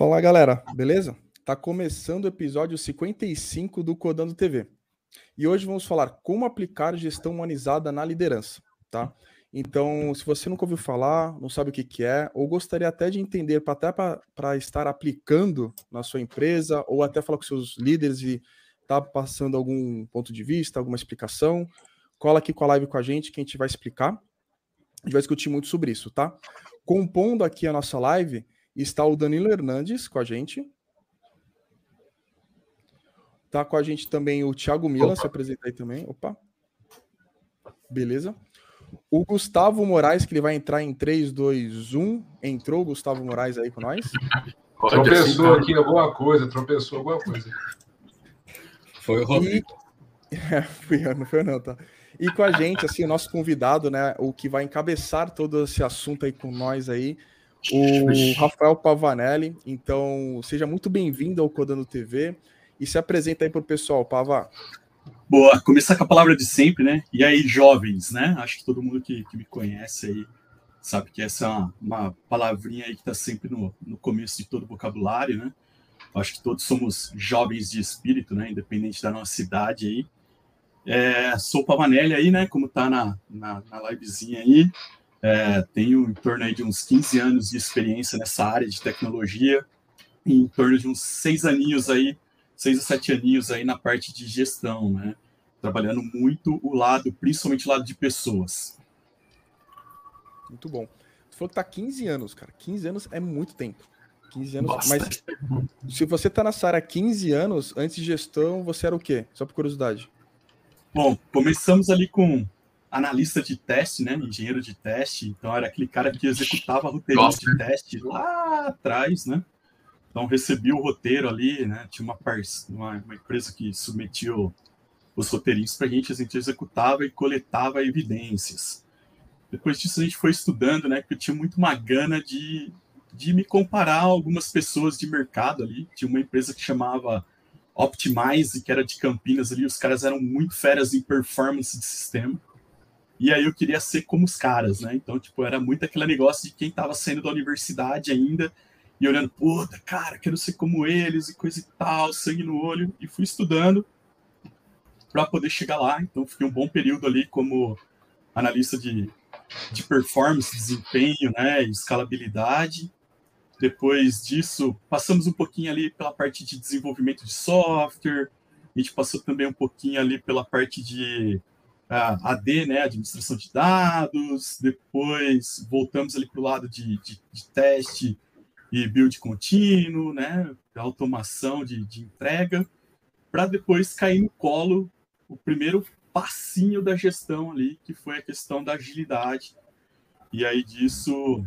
Fala galera, beleza? Tá começando o episódio 55 do Codando TV. E hoje vamos falar como aplicar gestão humanizada na liderança, tá? Então, se você nunca ouviu falar, não sabe o que, que é, ou gostaria até de entender, até para estar aplicando na sua empresa, ou até falar com seus líderes e tá passando algum ponto de vista, alguma explicação, cola aqui com a live com a gente que a gente vai explicar. A gente vai discutir muito sobre isso, tá? Compondo aqui a nossa live está o Danilo Hernandes com a gente. Tá com a gente também o Thiago Milan, se apresenta aí também. Opa. Beleza. O Gustavo Moraes, que ele vai entrar em 3, 2, 1. Entrou o Gustavo Moraes aí com nós? Tropeçou aqui alguma coisa, tropeçou alguma coisa. Foi o Rodrigo. E... É, fui eu, não foi não, tá? E com a gente, assim, o nosso convidado, né, o que vai encabeçar todo esse assunto aí com nós aí, o Rafael Pavanelli. Então, seja muito bem-vindo ao Codando TV e se apresenta aí para o pessoal, Pava. Boa, começar com a palavra de sempre, né? E aí, jovens, né? Acho que todo mundo que, que me conhece aí sabe que essa é uma, uma palavrinha aí que está sempre no, no começo de todo o vocabulário, né? Acho que todos somos jovens de espírito, né? Independente da nossa idade aí. É, sou Pavanelli aí, né? Como tá na, na, na livezinha aí. É, tenho em torno aí de uns 15 anos de experiência nessa área de tecnologia, e em torno de uns seis aninhos aí, seis a sete aninhos aí na parte de gestão, né? Trabalhando muito o lado, principalmente o lado de pessoas. Muito bom. Tu falou que tá 15 anos, cara. 15 anos é muito tempo. 15 anos, Bastante. mas se você tá nessa área há 15 anos, antes de gestão, você era o quê? Só por curiosidade. Bom, começamos ali com analista de teste, né? Engenheiro de teste. Então era aquele cara que executava roteiros de teste lá atrás, né? Então recebi o roteiro ali, né? Tinha uma, uma, uma empresa que submetia os roteirinhos para a gente, a gente executava e coletava evidências. Depois disso a gente foi estudando, né? Porque eu tinha muito uma gana de, de me comparar a algumas pessoas de mercado ali. Tinha uma empresa que chamava Optimize, que era de Campinas ali, os caras eram muito feras em performance de sistema. E aí eu queria ser como os caras, né? Então, tipo, era muito aquele negócio de quem tava saindo da universidade ainda e olhando, puta, cara, quero ser como eles e coisa e tal, sangue no olho. E fui estudando para poder chegar lá. Então, fiquei um bom período ali como analista de, de performance, desempenho, né? Escalabilidade. Depois disso, passamos um pouquinho ali pela parte de desenvolvimento de software. A gente passou também um pouquinho ali pela parte de AD, né, administração de dados, depois voltamos ali para o lado de, de, de, teste e build contínuo, né, automação de, de entrega, para depois cair no colo o primeiro passinho da gestão ali, que foi a questão da agilidade. E aí disso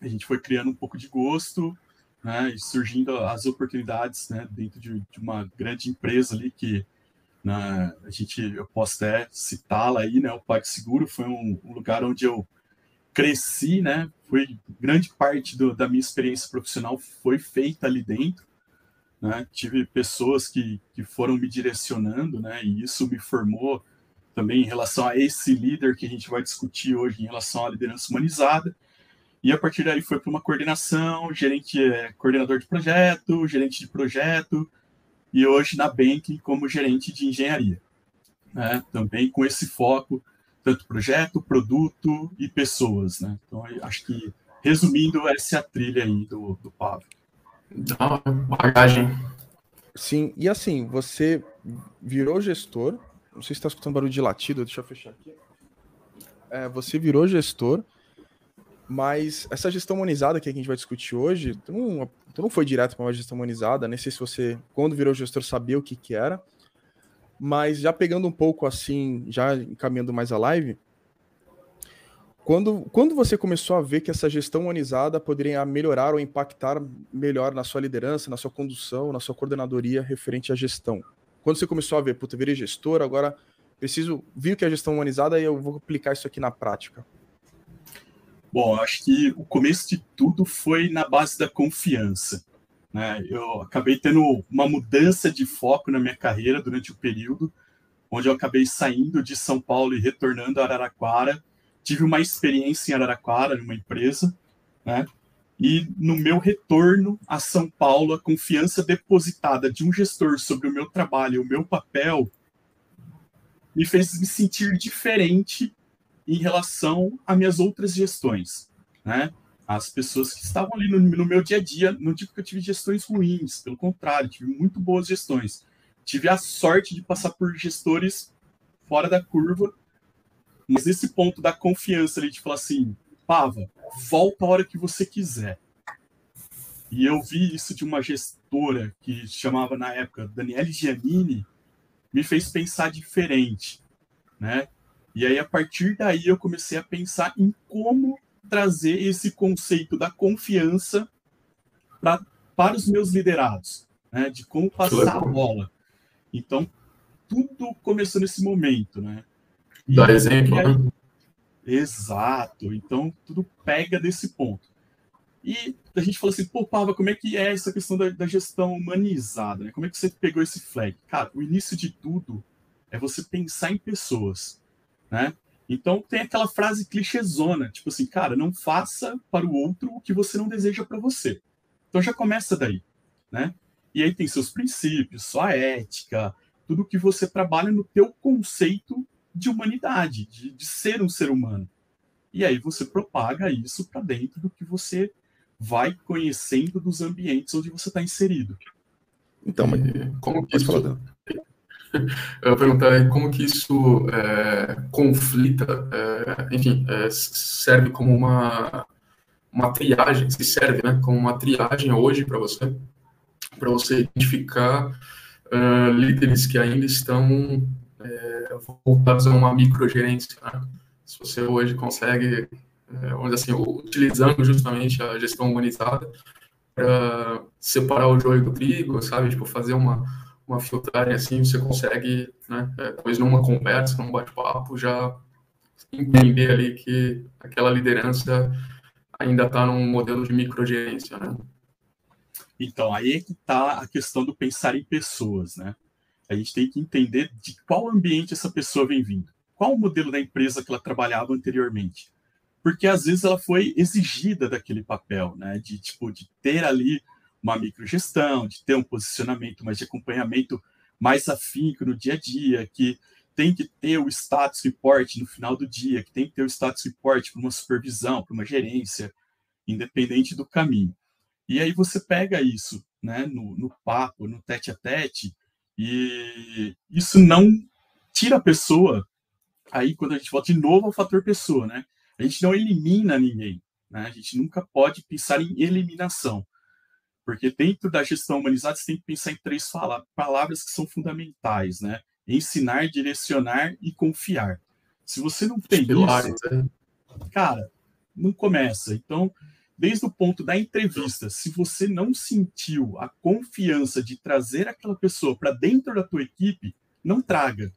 a gente foi criando um pouco de gosto, né, e surgindo as oportunidades, né, dentro de, de uma grande empresa ali que né? A gente, eu posso até citá-la aí, né? O PagSeguro foi um, um, lugar onde eu cresci, né? Foi grande parte do, da minha experiência profissional foi feita ali dentro. Né? Tive pessoas que, que foram me direcionando, né? E isso me formou também em relação a esse líder que a gente vai discutir hoje em relação à liderança humanizada. E a partir daí foi para uma coordenação, gerente, é, coordenador de projeto, gerente de projeto, e hoje na Bank como gerente de engenharia. Né? Também com esse foco, tanto projeto, produto e pessoas. Né? Então, acho que, resumindo, essa é a trilha aí do, do Pablo. Dá bagagem. Sim, e assim, você virou gestor, não sei se está escutando barulho de latido, deixa eu fechar aqui. É, você virou gestor, mas essa gestão humanizada que a gente vai discutir hoje, tu não, tu não foi direto para uma gestão humanizada, nem sei se você, quando virou gestor, sabia o que, que era. Mas já pegando um pouco assim, já encaminhando mais a live, quando, quando você começou a ver que essa gestão humanizada poderia melhorar ou impactar melhor na sua liderança, na sua condução, na sua coordenadoria referente à gestão? Quando você começou a ver, puta, virei gestor, agora preciso, vir que é a gestão humanizada e eu vou aplicar isso aqui na prática. Bom, acho que o começo de tudo foi na base da confiança. Né? Eu acabei tendo uma mudança de foco na minha carreira durante o período, onde eu acabei saindo de São Paulo e retornando a Araraquara. Tive uma experiência em Araraquara, numa empresa, né? E no meu retorno a São Paulo, a confiança depositada de um gestor sobre o meu trabalho, o meu papel, me fez me sentir diferente em relação a minhas outras gestões, né? As pessoas que estavam ali no, no meu dia a dia, não digo que eu tive gestões ruins, pelo contrário, tive muito boas gestões. Tive a sorte de passar por gestores fora da curva, mas esse ponto da confiança ali de falar assim, Pava, volta a hora que você quiser. E eu vi isso de uma gestora que chamava na época Daniele Giannini, me fez pensar diferente, né? E aí, a partir daí, eu comecei a pensar em como trazer esse conceito da confiança pra, para os meus liderados, né? de como passar a bola. Então, tudo começou nesse momento, né? E, Dá exemplo, aí, né? Exato. Então, tudo pega desse ponto. E a gente falou assim, pô, Pava, como é que é essa questão da, da, gestão humanizada? Né? Como é que você pegou esse flag? Cara, o início de tudo é você pensar em pessoas né? Então tem aquela frase clichêzona, tipo assim, cara, não faça para o outro o que você não deseja para você. Então já começa daí, né? E aí tem seus princípios, sua ética, tudo que você trabalha no teu conceito de humanidade, de, de ser um ser humano. E aí você propaga isso para dentro do que você vai conhecendo dos ambientes onde você está inserido. Então, mas como que isso, eu ia perguntar como que isso é, conflita, é, enfim, é, serve como uma, uma triagem, se serve né, como uma triagem hoje para você, para você identificar uh, líderes que ainda estão é, voltados a uma microgerência. Né? Se você hoje consegue, é, vamos dizer assim, utilizando justamente a gestão humanizada para separar o joio do trigo, sabe, tipo, fazer uma uma filtragem assim, você consegue, né, é, depois numa conversa, num bate-papo, já entender ali que aquela liderança ainda está num modelo de microgerência, né? Então, aí é que está a questão do pensar em pessoas, né? A gente tem que entender de qual ambiente essa pessoa vem vindo. Qual o modelo da empresa que ela trabalhava anteriormente. Porque às vezes ela foi exigida daquele papel, né? De, tipo, de ter ali uma microgestão, de ter um posicionamento mais de acompanhamento mais afinco no dia a dia, que tem que ter o status report no final do dia, que tem que ter o status report para uma supervisão, para uma gerência, independente do caminho. E aí você pega isso né, no, no papo, no tete a tete, e isso não tira a pessoa. Aí, quando a gente volta de novo ao fator pessoa, né? A gente não elimina ninguém. Né? A gente nunca pode pensar em eliminação. Porque dentro da gestão humanizada, você tem que pensar em três palavras que são fundamentais, né? Ensinar, direcionar e confiar. Se você não tem Pilares, isso, é. cara, não começa. Então, desde o ponto da entrevista, se você não sentiu a confiança de trazer aquela pessoa para dentro da tua equipe, não traga,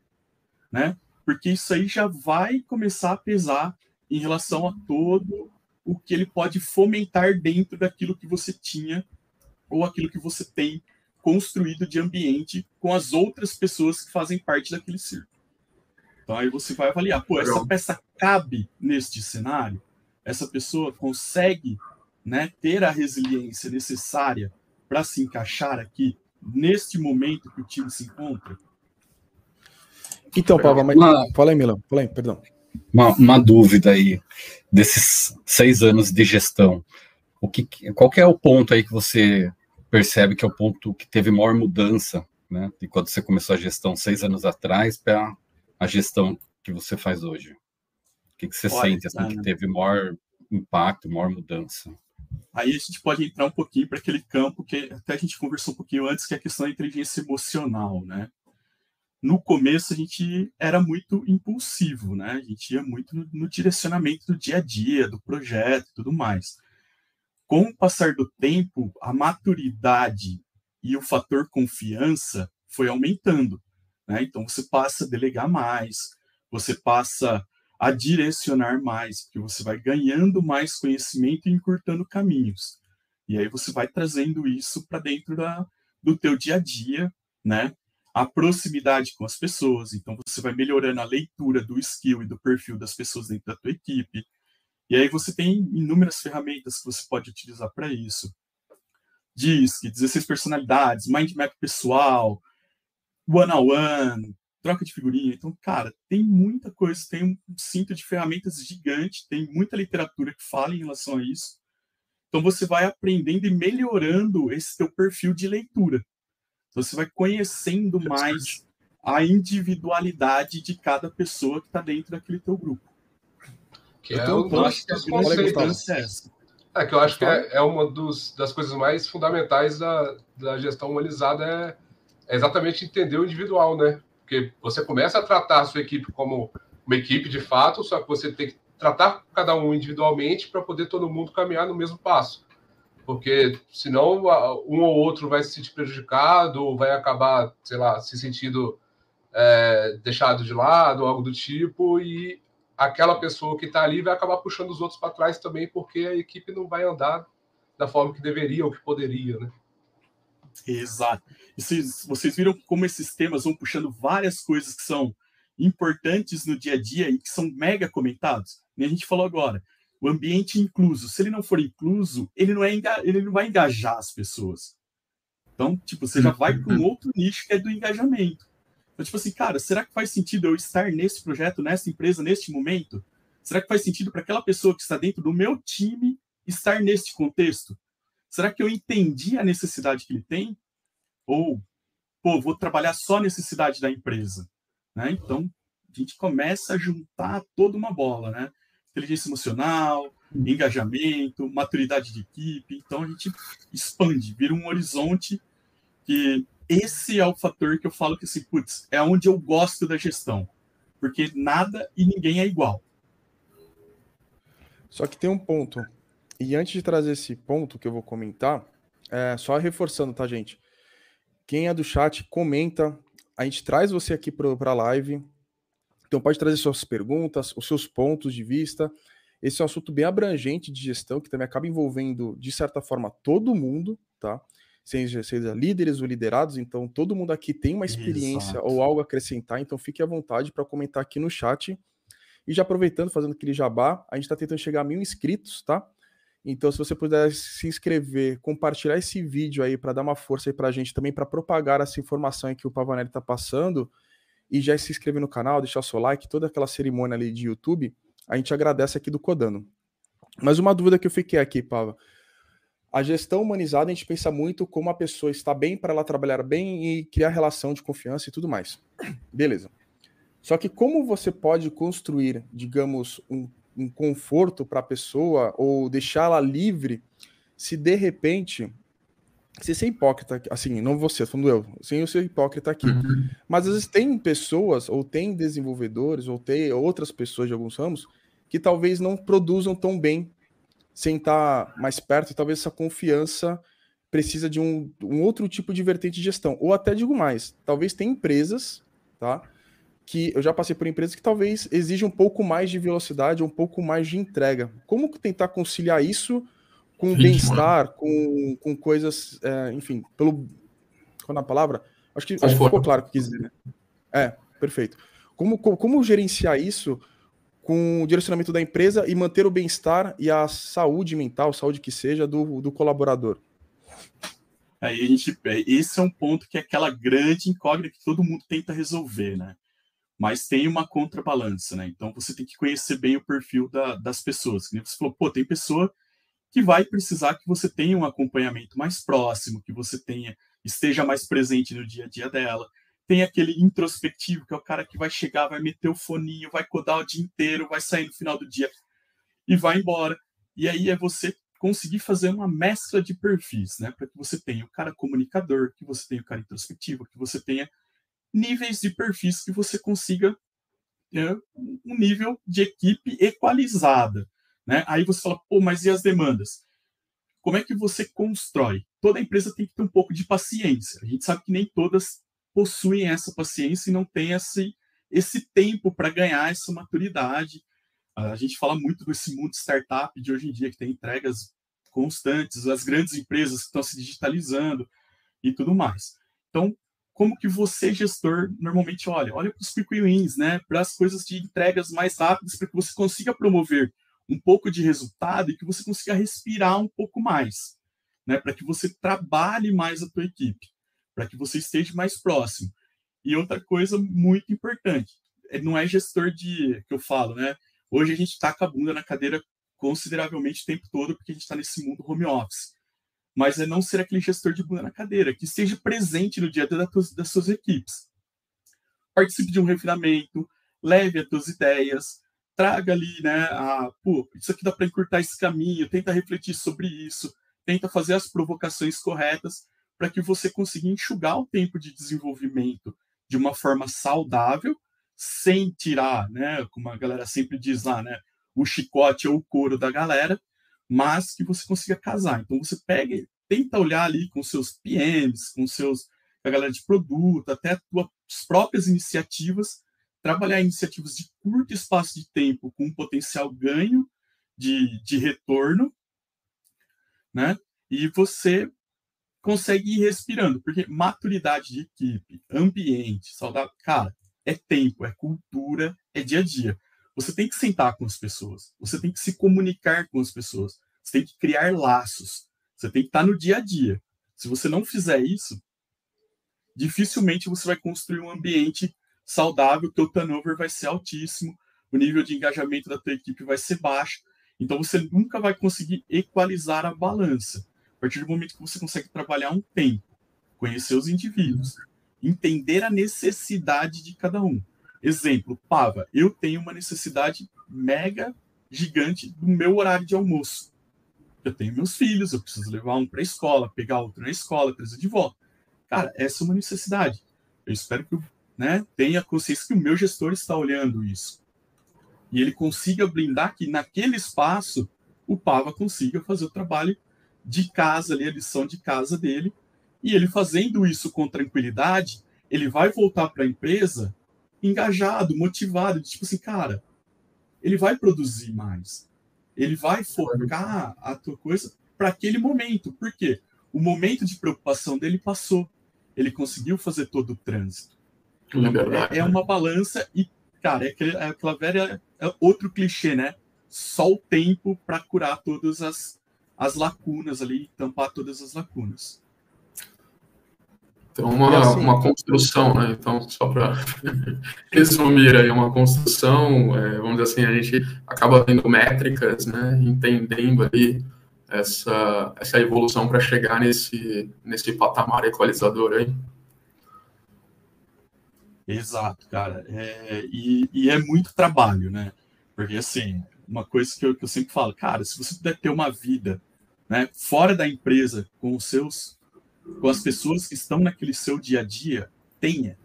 né? Porque isso aí já vai começar a pesar em relação a todo o que ele pode fomentar dentro daquilo que você tinha ou aquilo que você tem construído de ambiente com as outras pessoas que fazem parte daquele círculo. Então aí você vai avaliar, pô, essa peça cabe neste cenário? Essa pessoa consegue né, ter a resiliência necessária para se encaixar aqui neste momento que o time se encontra? Então, Paulo, mas... Uma... fala aí, Milão, fala aí, perdão. Uma, uma dúvida aí, desses seis anos de gestão, o que, qual que é o ponto aí que você percebe que é o ponto que teve maior mudança, né? De quando você começou a gestão seis anos atrás para a gestão que você faz hoje. O que, que você Olha, sente assim, que teve maior impacto, maior mudança? Aí a gente pode entrar um pouquinho para aquele campo que até a gente conversou um pouquinho antes, que é a questão da inteligência emocional, né? No começo a gente era muito impulsivo, né? A gente ia muito no, no direcionamento do dia a dia, do projeto e tudo mais com o passar do tempo, a maturidade e o fator confiança foi aumentando. Né? Então, você passa a delegar mais, você passa a direcionar mais, porque você vai ganhando mais conhecimento e encurtando caminhos. E aí você vai trazendo isso para dentro da, do teu dia a dia, né? A proximidade com as pessoas. Então, você vai melhorando a leitura do skill e do perfil das pessoas dentro da tua equipe. E aí você tem inúmeras ferramentas que você pode utilizar para isso. DISC, 16 personalidades, mind map pessoal, one-on-one, troca de figurinha. Então, cara, tem muita coisa, tem um cinto de ferramentas gigante, tem muita literatura que fala em relação a isso. Então, você vai aprendendo e melhorando esse teu perfil de leitura. Então, você vai conhecendo mais a individualidade de cada pessoa que está dentro daquele teu grupo. Que é, eu acho que é, que eu acho que é, é uma dos, das coisas mais fundamentais da, da gestão humanizada é, é exatamente entender o individual, né? Porque você começa a tratar a sua equipe como uma equipe de fato, só que você tem que tratar cada um individualmente para poder todo mundo caminhar no mesmo passo. Porque senão um ou outro vai se sentir prejudicado, ou vai acabar, sei lá, se sentindo é, deixado de lado, algo do tipo, e aquela pessoa que está ali vai acabar puxando os outros para trás também, porque a equipe não vai andar da forma que deveria ou que poderia, né? Exato. E vocês, viram como esses temas vão puxando várias coisas que são importantes no dia a dia e que são mega comentados? E a gente falou agora, o ambiente incluso. Se ele não for incluso, ele não, é ele não vai engajar as pessoas. Então, tipo, você já vai para um outro nicho que é do engajamento. Então, tipo assim, cara, será que faz sentido eu estar nesse projeto, nessa empresa, neste momento? Será que faz sentido para aquela pessoa que está dentro do meu time estar neste contexto? Será que eu entendi a necessidade que ele tem? Ou, pô, vou trabalhar só a necessidade da empresa? Né? Então, a gente começa a juntar toda uma bola, né? Inteligência emocional, engajamento, maturidade de equipe. Então, a gente expande, vira um horizonte que esse é o fator que eu falo que, assim, putz, é onde eu gosto da gestão. Porque nada e ninguém é igual. Só que tem um ponto. E antes de trazer esse ponto que eu vou comentar, é, só reforçando, tá, gente? Quem é do chat, comenta. A gente traz você aqui para a live. Então pode trazer suas perguntas, os seus pontos de vista. Esse é um assunto bem abrangente de gestão, que também acaba envolvendo, de certa forma, todo mundo, tá? Seja, seja líderes ou liderados, então todo mundo aqui tem uma experiência Exato. ou algo a acrescentar, então fique à vontade para comentar aqui no chat. E já aproveitando, fazendo aquele jabá, a gente está tentando chegar a mil inscritos, tá? Então, se você puder se inscrever, compartilhar esse vídeo aí para dar uma força aí para a gente também, para propagar essa informação aí que o Pavanelli está passando, e já se inscrever no canal, deixar o seu like, toda aquela cerimônia ali de YouTube, a gente agradece aqui do Codano. Mas uma dúvida que eu fiquei aqui, Pava. A gestão humanizada, a gente pensa muito como a pessoa está bem para ela trabalhar bem e criar relação de confiança e tudo mais. Beleza. Só que como você pode construir, digamos, um, um conforto para a pessoa ou deixá-la livre se de repente se ser hipócrita, assim, não você, falando eu, sem eu ser hipócrita aqui. Uhum. Mas às vezes tem pessoas, ou tem desenvolvedores, ou tem outras pessoas de alguns ramos, que talvez não produzam tão bem sem estar mais perto, talvez essa confiança precisa de um, um outro tipo de vertente de gestão. Ou até digo mais, talvez tem empresas, tá? Que eu já passei por empresas que talvez exijam um pouco mais de velocidade, um pouco mais de entrega. Como tentar conciliar isso com bem-estar, com, com coisas, é, enfim, pelo. Qual é a palavra? Acho que, acho que ficou claro o que quis dizer, né? É, perfeito. Como, como, como gerenciar isso com o direcionamento da empresa e manter o bem-estar e a saúde mental, saúde que seja, do, do colaborador. Aí a gente, é, esse é um ponto que é aquela grande incógnita que todo mundo tenta resolver, né? Mas tem uma contrabalança, né? Então você tem que conhecer bem o perfil da, das pessoas. Você falou, pô, tem pessoa que vai precisar que você tenha um acompanhamento mais próximo, que você tenha esteja mais presente no dia a dia dela. Tem aquele introspectivo, que é o cara que vai chegar, vai meter o foninho, vai codar o dia inteiro, vai sair no final do dia e vai embora. E aí é você conseguir fazer uma mescla de perfis, né? Para que você tenha o cara comunicador, que você tenha o cara introspectivo, que você tenha níveis de perfis que você consiga ter um nível de equipe equalizada, né? Aí você fala, pô, mas e as demandas? Como é que você constrói? Toda empresa tem que ter um pouco de paciência. A gente sabe que nem todas possuem essa paciência e não têm esse, esse tempo para ganhar essa maturidade. A gente fala muito desse mundo startup de hoje em dia, que tem entregas constantes, as grandes empresas que estão se digitalizando e tudo mais. Então, como que você, gestor, normalmente olha? Olha para os quick wins, né? para as coisas de entregas mais rápidas, para que você consiga promover um pouco de resultado e que você consiga respirar um pouco mais, né? Para que você trabalhe mais a tua equipe, para que você esteja mais próximo. E outra coisa muito importante, é, não é gestor de que eu falo, né? Hoje a gente está com a bunda na cadeira consideravelmente o tempo todo porque a gente está nesse mundo home office. Mas é não ser aquele gestor de bunda na cadeira, que esteja presente no dia a dia das, suas equipes. Participe de um refinamento, leve as suas ideias, traga ali, né, a, pô, isso aqui dá para encurtar esse caminho, tenta refletir sobre isso, tenta fazer as provocações corretas para que você consiga enxugar o tempo de desenvolvimento de uma forma saudável, sem tirar, né, como a galera sempre diz lá, né, o chicote ou o couro da galera, mas que você consiga casar. Então você pega, tenta olhar ali com seus PMs, com seus a galera de produto, até as próprias iniciativas trabalhar iniciativas de curto espaço de tempo com um potencial ganho de, de retorno, né? E você consegue ir respirando, porque maturidade de equipe, ambiente, saudável, cara, é tempo, é cultura, é dia a dia. Você tem que sentar com as pessoas, você tem que se comunicar com as pessoas, você tem que criar laços, você tem que estar no dia a dia. Se você não fizer isso, dificilmente você vai construir um ambiente saudável, teu turnover vai ser altíssimo, o nível de engajamento da tua equipe vai ser baixo, então você nunca vai conseguir equalizar a balança. Partir do momento que você consegue trabalhar um tempo, conhecer os indivíduos, entender a necessidade de cada um. Exemplo, Pava, eu tenho uma necessidade mega gigante do meu horário de almoço. Eu tenho meus filhos, eu preciso levar um para a escola, pegar outro na escola, trazer de volta. Cara, essa é uma necessidade. Eu espero que né, tenha consciência que o meu gestor está olhando isso. E ele consiga blindar que naquele espaço o Pava consiga fazer o trabalho de casa ali, a lição de casa dele. E ele fazendo isso com tranquilidade, ele vai voltar para a empresa engajado, motivado, tipo assim, cara, ele vai produzir mais. Ele vai focar a tua coisa para aquele momento. Por quê? O momento de preocupação dele passou. Ele conseguiu fazer todo o trânsito. É, é, uma balança e, cara, é, aquele, é aquela velha. É outro clichê, né? Só o tempo para curar todas as, as lacunas ali, tampar todas as lacunas. Então, uma, assim, uma construção, né? Então, só para resumir aí, uma construção, é, vamos dizer assim, a gente acaba tendo métricas, né? Entendendo ali essa, essa evolução para chegar nesse, nesse patamar equalizador aí. Exato, cara. É, e, e, é muito trabalho, né? Porque, assim, uma coisa que eu, que eu sempre falo, cara, se você puder ter uma vida né, fora da empresa, com os seus, com as pessoas que estão naquele seu dia a dia, tenha,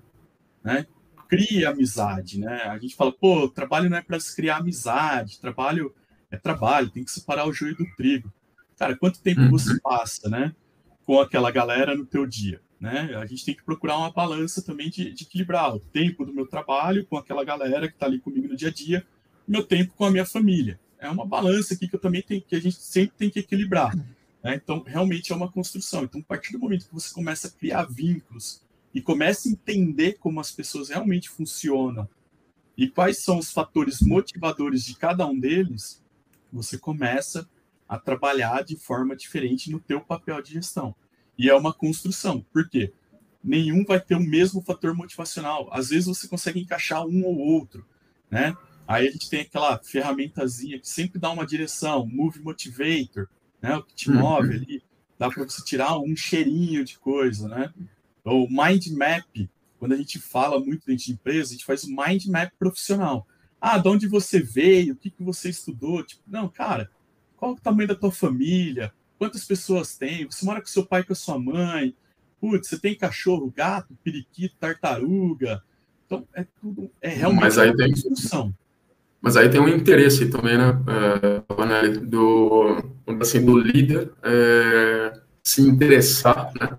né? Crie amizade, né? A gente fala, pô, trabalho não é para se criar amizade, trabalho é trabalho, tem que separar o joio do trigo. Cara, quanto tempo uhum. você passa, né, com aquela galera no teu dia? Né? A gente tem que procurar uma balança também de, de equilibrar o tempo do meu trabalho com aquela galera que está ali comigo no dia a dia, meu tempo com a minha família. É uma balança aqui que eu também tenho, que a gente sempre tem que equilibrar. Né? Então, realmente é uma construção. Então, a partir do momento que você começa a criar vínculos e começa a entender como as pessoas realmente funcionam e quais são os fatores motivadores de cada um deles, você começa a trabalhar de forma diferente no teu papel de gestão. E é uma construção. Por quê? Nenhum vai ter o mesmo fator motivacional. Às vezes você consegue encaixar um ou outro, né? Aí a gente tem aquela ferramentazinha que sempre dá uma direção, Move Motivator, né? O que te uhum. move ali, dá para você tirar um cheirinho de coisa, né? Ou Mind Map, quando a gente fala muito dentro de empresa, a gente faz o Mind Map profissional. Ah, de onde você veio, o que, que você estudou? Tipo, não, cara, qual é o tamanho da tua família? Quantas pessoas tem? Você mora com seu pai e com a sua mãe? Putz, você tem cachorro, gato, periquito, tartaruga. Então, é tudo. É realmente Mas aí uma tem. Mas aí tem um interesse também, né? É, do, assim, do líder é, se interessar né,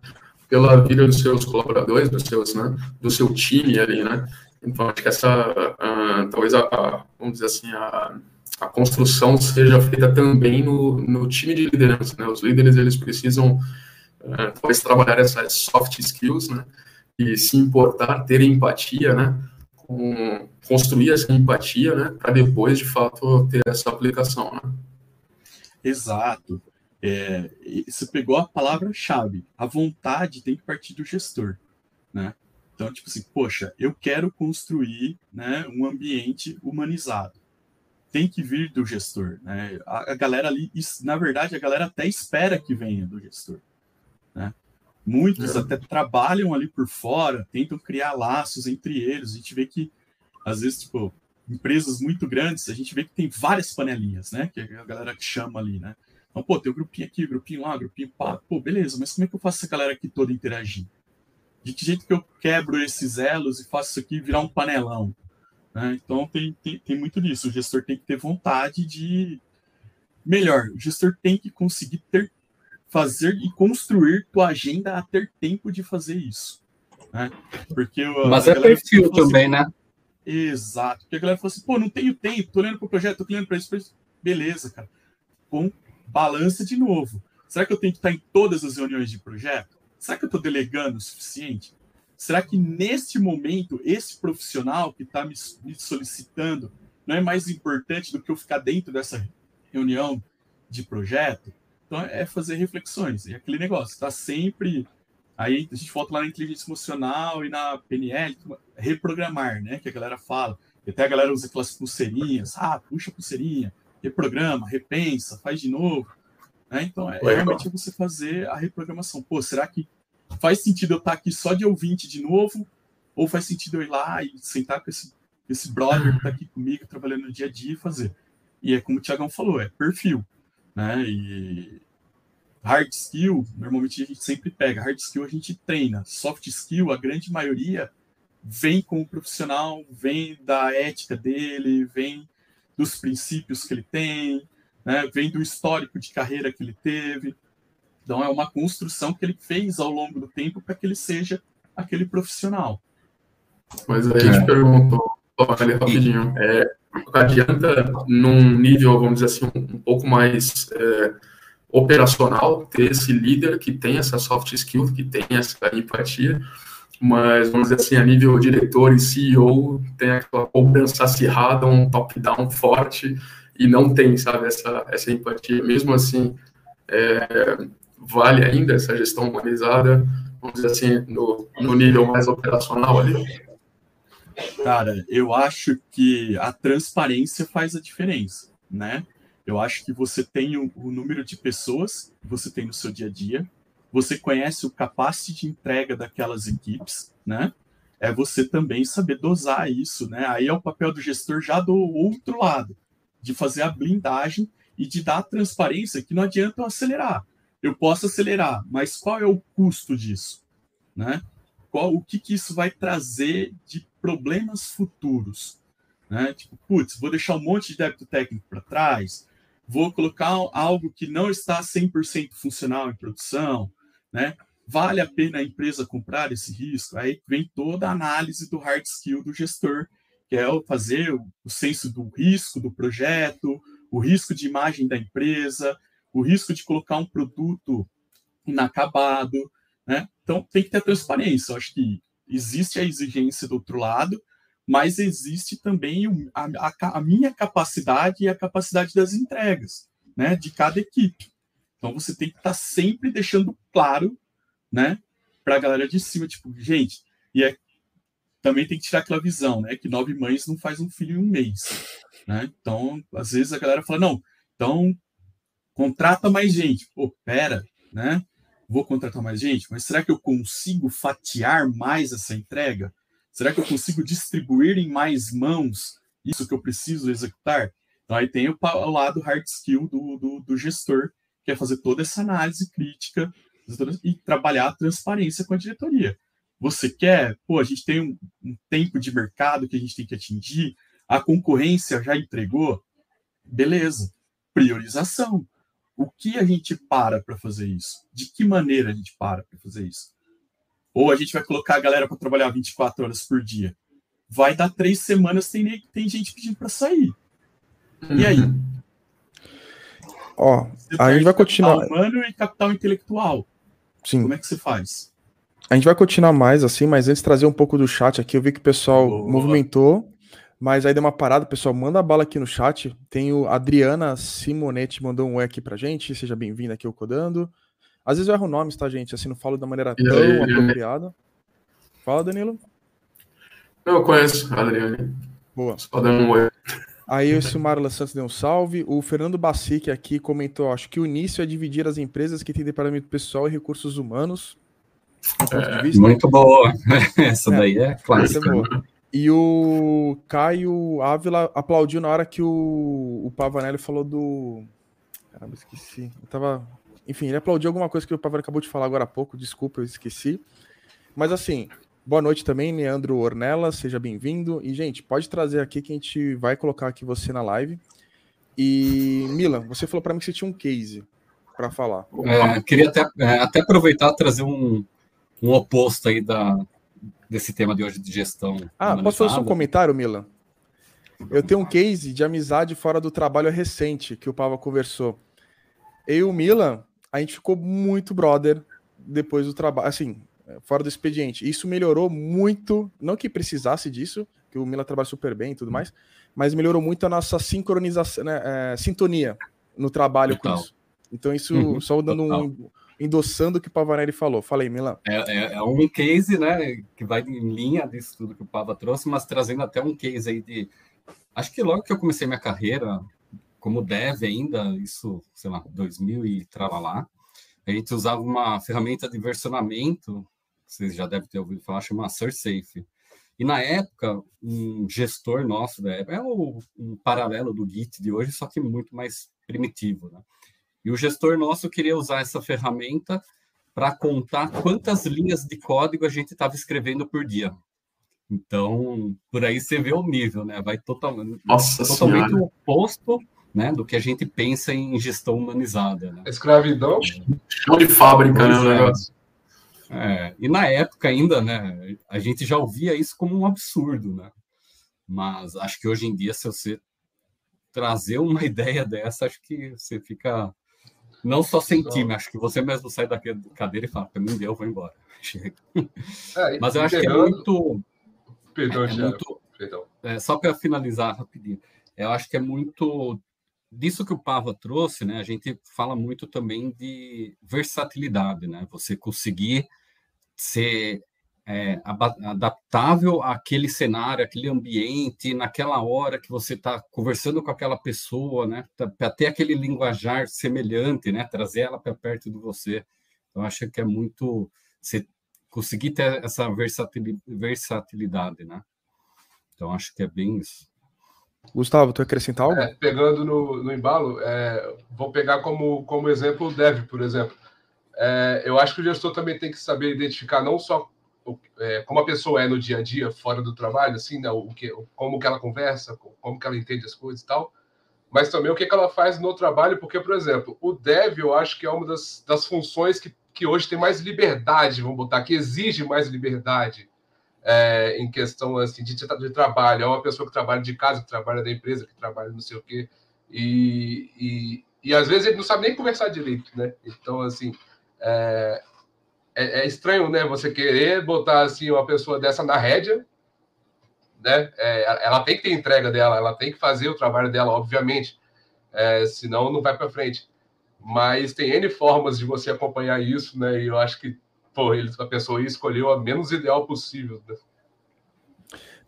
pela vida dos seus colaboradores, dos seus, né, do seu time ali, né? Então, acho que essa, uh, talvez, a, a, vamos dizer assim, a a construção seja feita também no, no time de liderança, né? Os líderes, eles precisam, uh, talvez, trabalhar essas soft skills, né? E se importar, ter empatia, né? Construir essa empatia, né, para depois, de fato, ter essa aplicação, né? Exato. É, você pegou a palavra-chave. A vontade tem que partir do gestor, né? Então, tipo assim, poxa, eu quero construir né, um ambiente humanizado. Tem que vir do gestor, né? A, a galera ali, na verdade, a galera até espera que venha do gestor, né? Muitos é. até trabalham ali por fora, tentam criar laços entre eles. A gente vê que, às vezes, tipo, empresas muito grandes, a gente vê que tem várias panelinhas, né? Que a galera chama ali, né? Então, pô, tem um grupinho aqui, grupinho lá, grupinho pá. Pô, beleza, mas como é que eu faço essa galera aqui toda interagir? De que jeito que eu quebro esses elos e faço isso aqui virar um panelão? Né? Então, tem, tem, tem muito disso. O gestor tem que ter vontade de. Melhor, o gestor tem que conseguir ter fazer e construir tua agenda a ter tempo de fazer isso. Né? Porque Mas é perfil assim, também, né? Exato. Porque a galera fala assim, pô, não tenho tempo, tô olhando para o projeto, tô olhando para isso, isso. Beleza, cara. Com balança de novo. Será que eu tenho que estar em todas as reuniões de projeto? Será que eu estou delegando o suficiente? Será que neste momento, esse profissional que está me, me solicitando não é mais importante do que eu ficar dentro dessa reunião de projeto? Então, é fazer reflexões. E aquele negócio, está sempre. Aí a gente volta lá na inteligência emocional e na PNL, reprogramar, né? Que a galera fala. E até a galera usa aquelas pulseirinhas. Ah, puxa a pulseirinha, reprograma, repensa, faz de novo. Né? Então, é, realmente é você fazer a reprogramação. Pô, será que faz sentido eu estar aqui só de ouvinte de novo? Ou faz sentido eu ir lá e sentar com esse, esse brother que está aqui comigo, trabalhando no dia a dia e fazer? E é como o Tiagão falou, é perfil né? E hard skill, normalmente a gente sempre pega. Hard skill a gente treina. Soft skill, a grande maioria vem com o profissional, vem da ética dele, vem dos princípios que ele tem, né? vem do histórico de carreira que ele teve. Então, é uma construção que ele fez ao longo do tempo para que ele seja aquele profissional. Mas aí a gente perguntou, ali rapidinho, é, adianta num nível, vamos dizer assim, um pouco mais é, operacional, ter esse líder que tem essa soft skill, que tem essa empatia, mas vamos dizer assim, a nível diretor e CEO, tem aquela cobrança acirrada, um top-down forte, e não tem, sabe, essa, essa empatia. Mesmo assim, é, vale ainda essa gestão humanizada, vamos dizer assim, no, no nível mais operacional ali? Cara, eu acho que a transparência faz a diferença, né? Eu acho que você tem o, o número de pessoas que você tem no seu dia a dia, você conhece o capacity de entrega daquelas equipes, né? É você também saber dosar isso, né? Aí é o papel do gestor já do outro lado, de fazer a blindagem e de dar a transparência que não adianta eu acelerar. Eu posso acelerar, mas qual é o custo disso, né? Qual, o que, que isso vai trazer de problemas futuros. Né? Tipo, putz, vou deixar um monte de débito técnico para trás, vou colocar algo que não está 100% funcional em produção, né? Vale a pena a empresa comprar esse risco? Aí vem toda a análise do hard skill do gestor, que é fazer o, o senso do risco do projeto, o risco de imagem da empresa, o risco de colocar um produto inacabado, né? Então tem que ter transparência. Eu acho que existe a exigência do outro lado, mas existe também a, a, a minha capacidade e a capacidade das entregas, né, de cada equipe. Então você tem que estar tá sempre deixando claro, né, para a galera de cima, tipo, gente, e é, também tem que tirar aquela visão, né, que nove mães não faz um filho em um mês, né? Então, às vezes a galera fala, não, então contrata mais gente. Pô, pera, né? Vou contratar mais gente, mas será que eu consigo fatiar mais essa entrega? Será que eu consigo distribuir em mais mãos isso que eu preciso executar? Então, aí tem o, lado hard skill do, do, do, gestor, que é fazer toda essa análise crítica e trabalhar a transparência com a diretoria. Você quer, pô, a gente tem um, um tempo de mercado que a gente tem que atingir, a concorrência já entregou, beleza. Priorização o que a gente para para fazer isso? De que maneira a gente para para fazer isso? Ou a gente vai colocar a galera para trabalhar 24 horas por dia? Vai dar três semanas, tem, tem gente pedindo para sair. E aí? Uhum. Ó, a gente vai continuar. Capital humano e capital intelectual. Sim. Como é que você faz? A gente vai continuar mais assim, mas antes trazer um pouco do chat aqui, eu vi que o pessoal Boa. movimentou, mas aí deu uma parada, pessoal, manda a bala aqui no chat. Tem o Adriana Simonetti mandou um oi aqui pra gente, seja bem-vinda aqui ao Codando. Às vezes eu erro nomes, tá, gente? Assim, não falo da maneira tão aí, apropriada. Fala, Danilo. Eu conheço a Adriane. Boa. Só dando um oi. Aí o Silmar Santos deu um salve. O Fernando Bacic aqui comentou: acho que o início é dividir as empresas que têm departamento pessoal e recursos humanos. É, muito boa. Essa é, daí é clássica. É e o Caio Ávila aplaudiu na hora que o, o Pavanelli falou do. Caramba, esqueci. Eu tava. Enfim, ele aplaudiu alguma coisa que o Pavanelli acabou de falar agora há pouco. Desculpa, eu esqueci. Mas assim, Boa noite também, Leandro Ornella, seja bem-vindo. E, gente, pode trazer aqui que a gente vai colocar aqui você na live. E, Milan, você falou para mim que você tinha um case para falar. É, queria até, é, até aproveitar e trazer um, um oposto aí da, desse tema de hoje de gestão. Ah, posso fazer um comentário, Milan? Eu tenho um case de amizade fora do trabalho recente que o Pava conversou. Eu e o Milan, a gente ficou muito brother depois do trabalho. Assim, fora do expediente. Isso melhorou muito, não que precisasse disso, que o Mila trabalha super bem e tudo mais, mas melhorou muito a nossa sincronização, né, é, sintonia no trabalho Total. com isso. Então, isso uhum, só dando um. Endossando o que o Pavanelli falou. Falei, Milan. É, é, é, um case, né, que vai em linha disso tudo que o Pava trouxe, mas trazendo até um case aí de. Acho que logo que eu comecei minha carreira, como dev ainda, isso, sei lá, 2000 e tralalá, a gente usava uma ferramenta de versionamento vocês já devem ter ouvido falar, chama SurSafe. E na época, um gestor nosso da época, é um paralelo do Git de hoje, só que muito mais primitivo. Né? E o gestor nosso queria usar essa ferramenta para contar quantas linhas de código a gente estava escrevendo por dia. Então, por aí você vê o nível, né? Vai totalmente, Nossa totalmente o oposto né, do que a gente pensa em gestão humanizada. Né? Escravidão? Chão de fábrica, né? O é. negócio. É, e na época ainda, né, a gente já ouvia isso como um absurdo, né? Mas acho que hoje em dia, se você trazer uma ideia dessa, acho que você fica não só sentir, mas acho que você mesmo sai da cadeira e fala, mim deu, vou embora. É, mas eu acho que é muito. Perdão, é, muito, Perdão. É, só para finalizar rapidinho, eu acho que é muito disso que o Pava trouxe, né? A gente fala muito também de versatilidade, né? Você conseguir ser é, adaptável àquele cenário, àquele ambiente, naquela hora que você está conversando com aquela pessoa, né? Ter aquele linguajar semelhante, né? Trazer ela para perto de você. Então, acho que é muito você conseguir ter essa versatilidade, né? Então, acho que é bem isso. Gustavo, tu acrescentar algo? É, pegando no, no embalo, é, vou pegar como, como exemplo o Dev, por exemplo. É, eu acho que o gestor também tem que saber identificar não só é, como a pessoa é no dia a dia, fora do trabalho, assim, né, o que, como que ela conversa, como que ela entende as coisas e tal, mas também o que, que ela faz no trabalho, porque, por exemplo, o Dev eu acho que é uma das, das funções que, que hoje tem mais liberdade, vamos botar, que exige mais liberdade é, em questão assim, de, de trabalho. É uma pessoa que trabalha de casa, que trabalha da empresa, que trabalha não sei o quê. E, e, e às vezes ele não sabe nem conversar direito, né? Então, assim, é, é, é, estranho, né? Você querer botar assim uma pessoa dessa na rédea, né? É, ela tem que ter entrega dela, ela tem que fazer o trabalho dela, obviamente, é, senão não vai para frente. Mas tem N formas de você acompanhar isso, né? E eu acho que pô, ele, a pessoa escolheu a menos ideal possível. Né?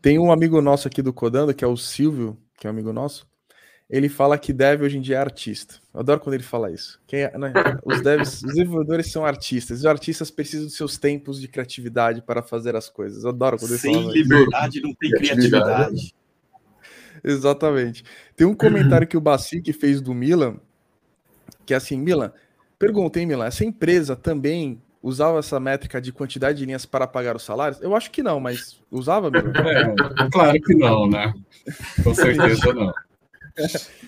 Tem um amigo nosso aqui do Codando, que é o Silvio, que é um amigo nosso. Ele fala que dev hoje em dia é artista. Eu adoro quando ele fala isso. É, né? Os devs, os desenvolvedores são artistas. Os artistas precisam dos seus tempos de criatividade para fazer as coisas. Eu adoro quando ele Sem fala liberdade isso. não tem criatividade. Exatamente. Tem um comentário que o Bacic fez do Milan, que é assim, Milan, perguntei, Milan, essa empresa também usava essa métrica de quantidade de linhas para pagar os salários? Eu acho que não, mas usava mesmo? É, claro que não, né? Com certeza não.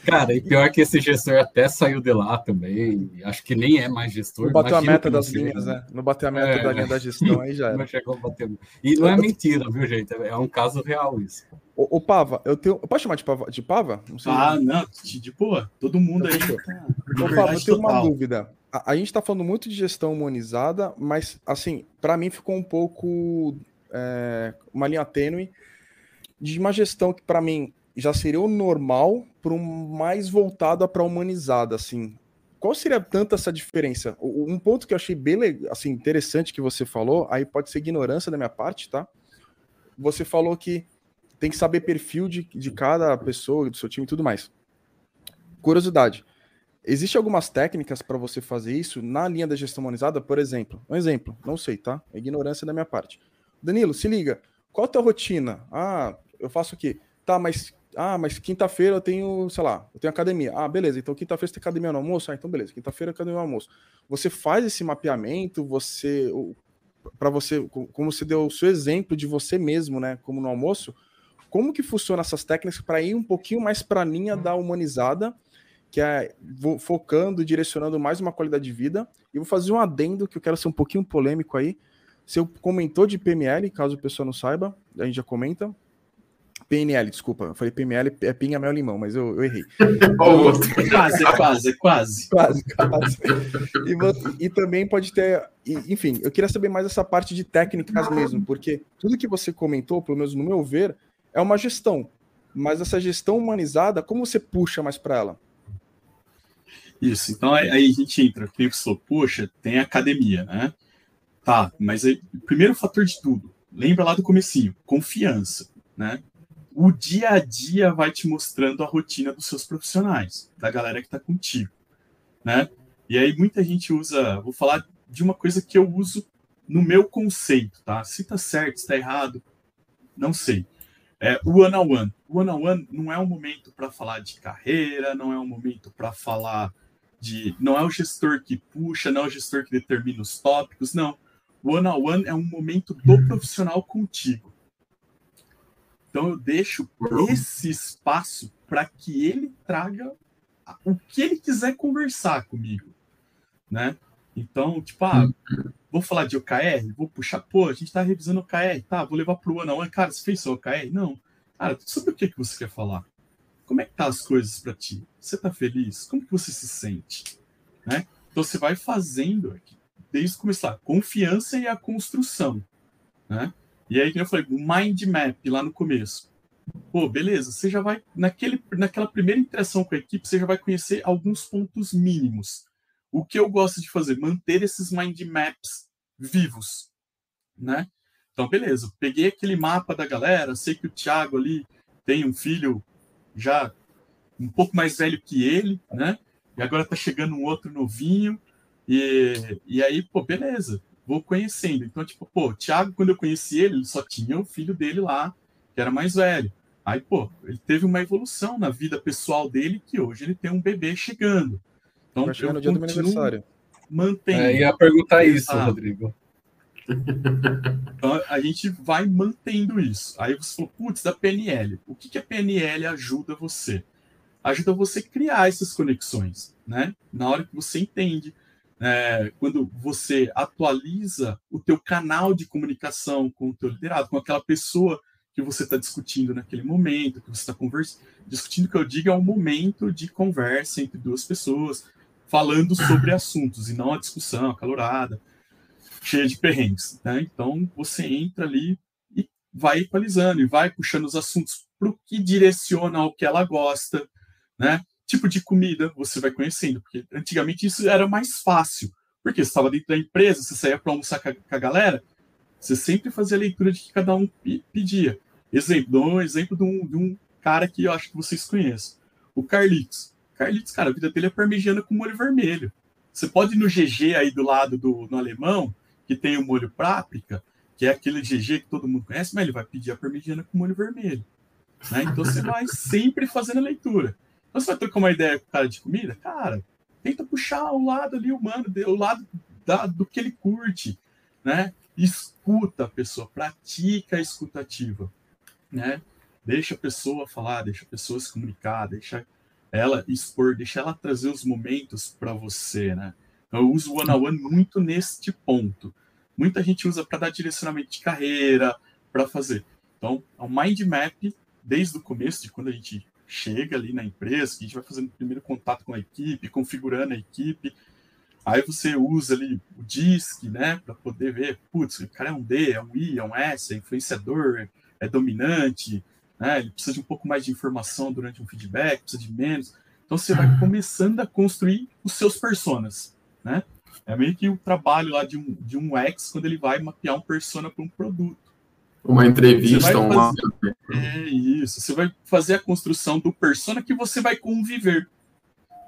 Cara, e pior que esse gestor até saiu de lá também. Acho que nem é mais gestor. Não bateu a meta das linhas, né? Não bateu a meta é, da linha da gestão, aí já era. Não chegou a bater. E não é mentira, viu, gente? É um caso real isso. Ô, ô Pava, eu tenho. Eu posso chamar de Pava? De Pava? Não ah, não, de, de boa. Todo mundo aí. Ô, Pava, eu tenho uma dúvida. a, a gente está falando muito de gestão humanizada, mas, assim, para mim ficou um pouco é, uma linha tênue de uma gestão que, para mim, já seria o normal para um mais voltada para humanizada, assim. Qual seria tanto essa diferença? Um ponto que eu achei bem assim, interessante que você falou, aí pode ser ignorância da minha parte, tá? Você falou que tem que saber perfil de, de cada pessoa, do seu time e tudo mais. Curiosidade. Existem algumas técnicas para você fazer isso na linha da gestão humanizada? Por exemplo, um exemplo, não sei, tá? É ignorância da minha parte. Danilo, se liga. Qual a tua rotina? Ah, eu faço o quê? Tá, mas ah, mas quinta-feira eu tenho, sei lá, eu tenho academia. Ah, beleza. Então quinta-feira você tem academia no almoço? Ah, então beleza. Quinta-feira academia no almoço. Você faz esse mapeamento, você para você, como você deu o seu exemplo de você mesmo, né, como no almoço, como que funciona essas técnicas para ir um pouquinho mais para a linha da humanizada que é focando, direcionando mais uma qualidade de vida. E vou fazer um adendo que eu quero ser um pouquinho polêmico aí. Você comentou de PML, caso o pessoal não saiba, a gente já comenta. PNL, desculpa, eu falei PML, é pinga, mel, limão, mas eu, eu errei. quase, quase, quase. Quase, quase. E, e, também pode ter, enfim, eu queria saber mais essa parte de técnicas mesmo, porque tudo que você comentou, pelo menos no meu ver, é uma gestão. Mas essa gestão humanizada, como você puxa mais para ela? Isso, então aí, a gente entra, quem falou, poxa, tem academia, né? Tá, mas aí, primeiro fator de tudo, lembra lá do comecinho, confiança, né? O dia a dia vai te mostrando a rotina dos seus profissionais, da galera que está contigo, né? E aí muita gente usa, vou falar de uma coisa que eu uso no meu conceito, tá? Se tá certo, se tá errado, não sei. É, o one on one. O one on one não é um momento para falar de carreira, não é um momento para falar de não é o gestor que puxa, não é o gestor que determina os tópicos, não. O one on one é um momento do profissional contigo. Então eu deixo esse espaço para que ele traga o que ele quiser conversar comigo, né? Então, tipo, ah, vou falar de OKR, vou puxar, pô, a gente tá revisando OKR, tá, vou levar pro one, cara, você fez seu OKR? Não. Cara, sobre o que, que você quer falar? como é que tá as coisas para ti? Você tá feliz? Como que você se sente? Né? Então você vai fazendo aqui, desde começar, confiança e a construção, né? E aí, como eu falei, mind map lá no começo. Pô, beleza, você já vai, naquele, naquela primeira interação com a equipe, você já vai conhecer alguns pontos mínimos. O que eu gosto de fazer? Manter esses mind maps vivos, né? Então, beleza, peguei aquele mapa da galera, sei que o Thiago ali tem um filho já um pouco mais velho que ele, né? E agora tá chegando um outro novinho. E, e aí, pô, beleza, vou conhecendo. Então, tipo, pô, o Thiago, quando eu conheci ele, ele só tinha o filho dele lá, que era mais velho. Aí, pô, ele teve uma evolução na vida pessoal dele, que hoje ele tem um bebê chegando. Então, eu no dia do meu aniversário. Mantendo. É, ia perguntar isso, ah, Rodrigo. Então, a gente vai mantendo isso. Aí você falou, putz, da PNL. O que, que a PNL ajuda você? Ajuda você a criar essas conexões, né? Na hora que você entende, é, quando você atualiza o teu canal de comunicação com o teu liderado, com aquela pessoa que você está discutindo naquele momento, que você está conversando, discutindo, que eu digo, é um momento de conversa entre duas pessoas, falando sobre assuntos, e não a discussão acalorada cheia de perrengues. Né? Então você entra ali e vai equalizando e vai puxando os assuntos para o que direciona ao que ela gosta, né? Tipo de comida você vai conhecendo, porque antigamente isso era mais fácil, porque você estava dentro da empresa, você saía para almoçar com a, com a, galera, você sempre fazia a leitura de que cada um pedia. Exemplo, dou um exemplo de um, de um cara que eu acho que vocês conhecem, o Carlitos. Carlitos, cara, a vida dele é parmegiana com molho vermelho. Você pode ir no GG aí do lado do no alemão, que tem o molho páprica, que é aquele GG que todo mundo conhece, mas ele vai pedir a parmegiana com molho vermelho. Né? Então você vai sempre fazendo a leitura. Você vai trocar uma ideia com o cara de comida, cara, tenta puxar o lado ali humano, o lado da, do que ele curte, né? Escuta a pessoa, pratica a escutativa, né? Deixa a pessoa falar, deixa a pessoa se comunicar, deixa ela expor, deixa ela trazer os momentos para você, né? Eu uso o one on one muito neste ponto. Muita gente usa para dar direcionamento de carreira, para fazer. Então, é um mind map desde o começo, de quando a gente chega ali na empresa, que a gente vai fazendo o primeiro contato com a equipe, configurando a equipe, Aí você usa ali o DISC, né, para poder ver, putz, o cara é um D, é um I, é um S, é influenciador, é dominante, né, ele precisa de um pouco mais de informação durante um feedback, precisa de menos. Então você vai começando a construir os seus personas, né? É meio que o trabalho lá de um, de um X quando ele vai mapear um persona para um produto. Uma entrevista, uma. É isso. Você vai fazer a construção do persona que você vai conviver.